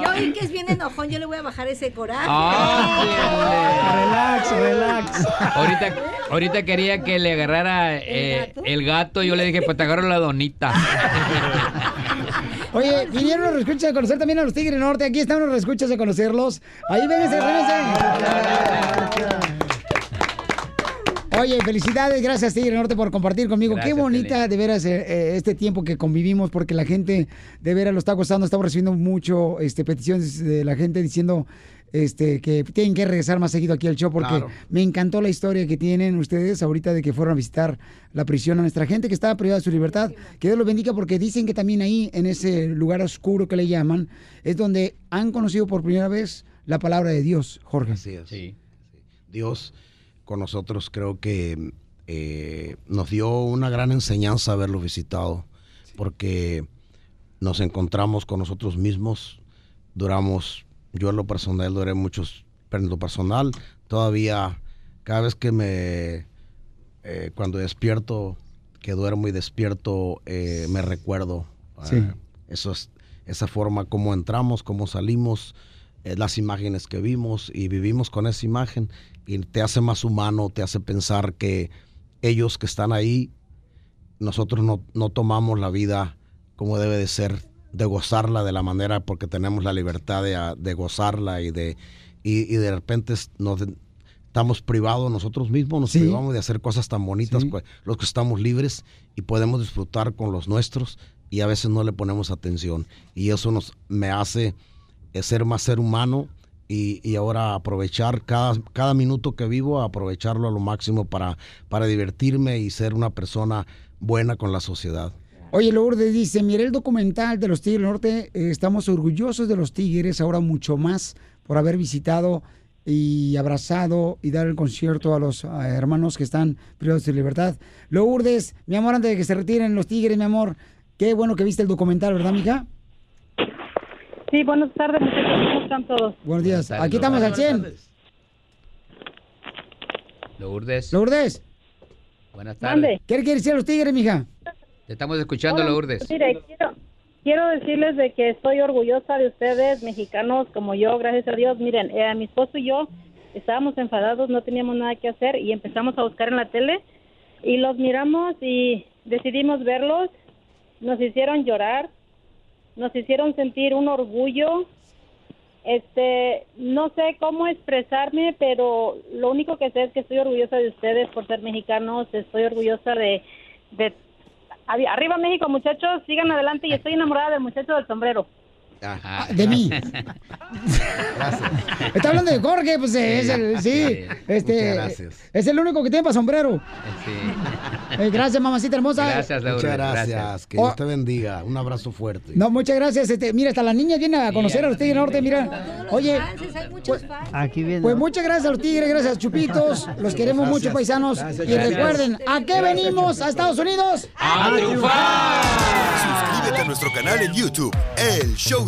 Yo oí que es bien enojón, yo le voy a bajar ese coraje. relax, relax. Ahorita, ahorita quería que le agarrara eh, el gato. Yo le dije, pues te agarro la donita. Oye, vinieron los escuchas a conocer también a los Tigres Norte. Aquí están los escuchas a conocerlos. Ahí vénganse, vénganse. Oye, felicidades, gracias Tigre Norte por compartir conmigo. Gracias, Qué bonita de veras eh, eh, este tiempo que convivimos porque la gente de veras lo está gozando. Estamos recibiendo mucho este, peticiones de la gente diciendo este, que tienen que regresar más seguido aquí al show porque Claro. me encantó la historia que tienen ustedes ahorita de que fueron a visitar la prisión a nuestra gente que estaba privada de su libertad. Que Dios los bendiga porque dicen que también ahí, en ese lugar oscuro que le llaman, es donde han conocido por primera vez la palabra de Dios, Jorge. Así es. Dios con nosotros creo que eh, nos dio una gran enseñanza haberlo visitado, porque nos encontramos con nosotros mismos, duramos, yo en lo personal duré muchos, pero en lo personal todavía, cada vez que me, eh, cuando despierto, que duermo y despierto, eh, me recuerdo. Sí. eh, eso es, esa forma como entramos, cómo salimos, las imágenes que vimos y vivimos con esa imagen y te hace más humano, te hace pensar que ellos que están ahí, nosotros no, no tomamos la vida como debe de ser, de gozarla de la manera porque tenemos la libertad de, de gozarla y de, y, y de repente nos estamos privados nosotros mismos, nos Sí. privamos de hacer cosas tan bonitas, pues, los que estamos libres y podemos disfrutar con los nuestros y a veces no le ponemos atención y eso nos me hace eh, ser más ser humano y, ahora aprovechar cada, cada minuto que vivo, aprovecharlo a lo máximo para, para divertirme y ser una persona buena con la sociedad. Oye, Lourdes dice, mire el documental de los Tigres del Norte, eh, estamos orgullosos de los Tigres, ahora mucho más por haber visitado y abrazado y dar el concierto a los hermanos que están privados de libertad. Lourdes, mi amor, antes de que se retiren los Tigres, mi amor, qué bueno que viste el documental, ¿verdad, mija? Sí, buenas tardes, muchachos. ¿Cómo están todos? Buenos días. tardes, Aquí estamos al Lourdes. 100. Lourdes. Lourdes, Buenas tardes. ¿qué quiere decir a los Tigres, mija? Te estamos escuchando, Hola, Lourdes. Mire, quiero, quiero decirles de que estoy orgullosa de ustedes, mexicanos como yo, gracias a Dios. Miren, eh, mi esposo y yo estábamos enfadados, no teníamos nada que hacer y empezamos a buscar en la tele y los miramos y decidimos verlos. Nos hicieron llorar, nos hicieron sentir un orgullo. Este, no sé cómo expresarme, pero lo único que sé es que estoy orgullosa de ustedes por ser mexicanos, estoy orgullosa de, de Arri- Arriba México, muchachos, sigan adelante y estoy enamorada del muchacho del sombrero. Ah, de mí. Está hablando de Jorge, pues es el, sí, este, gracias. es el único que tiene para sombrero. Eh, gracias, mamacita hermosa. Muchas gracias. Que Oh, Dios te bendiga. Un abrazo fuerte. No, muchas gracias. Este, mira, hasta las niñas vienen a conocer a los Tigres Norte, mira. Oye, Aquí viene. pues muchas gracias a los Tigres, gracias Chupitos. Los queremos Gracias. mucho, paisanos. Gracias, y gracias. recuerden, ¿a qué venimos a Estados Unidos? ¡A Suscríbete a nuestro canal en YouTube, El Show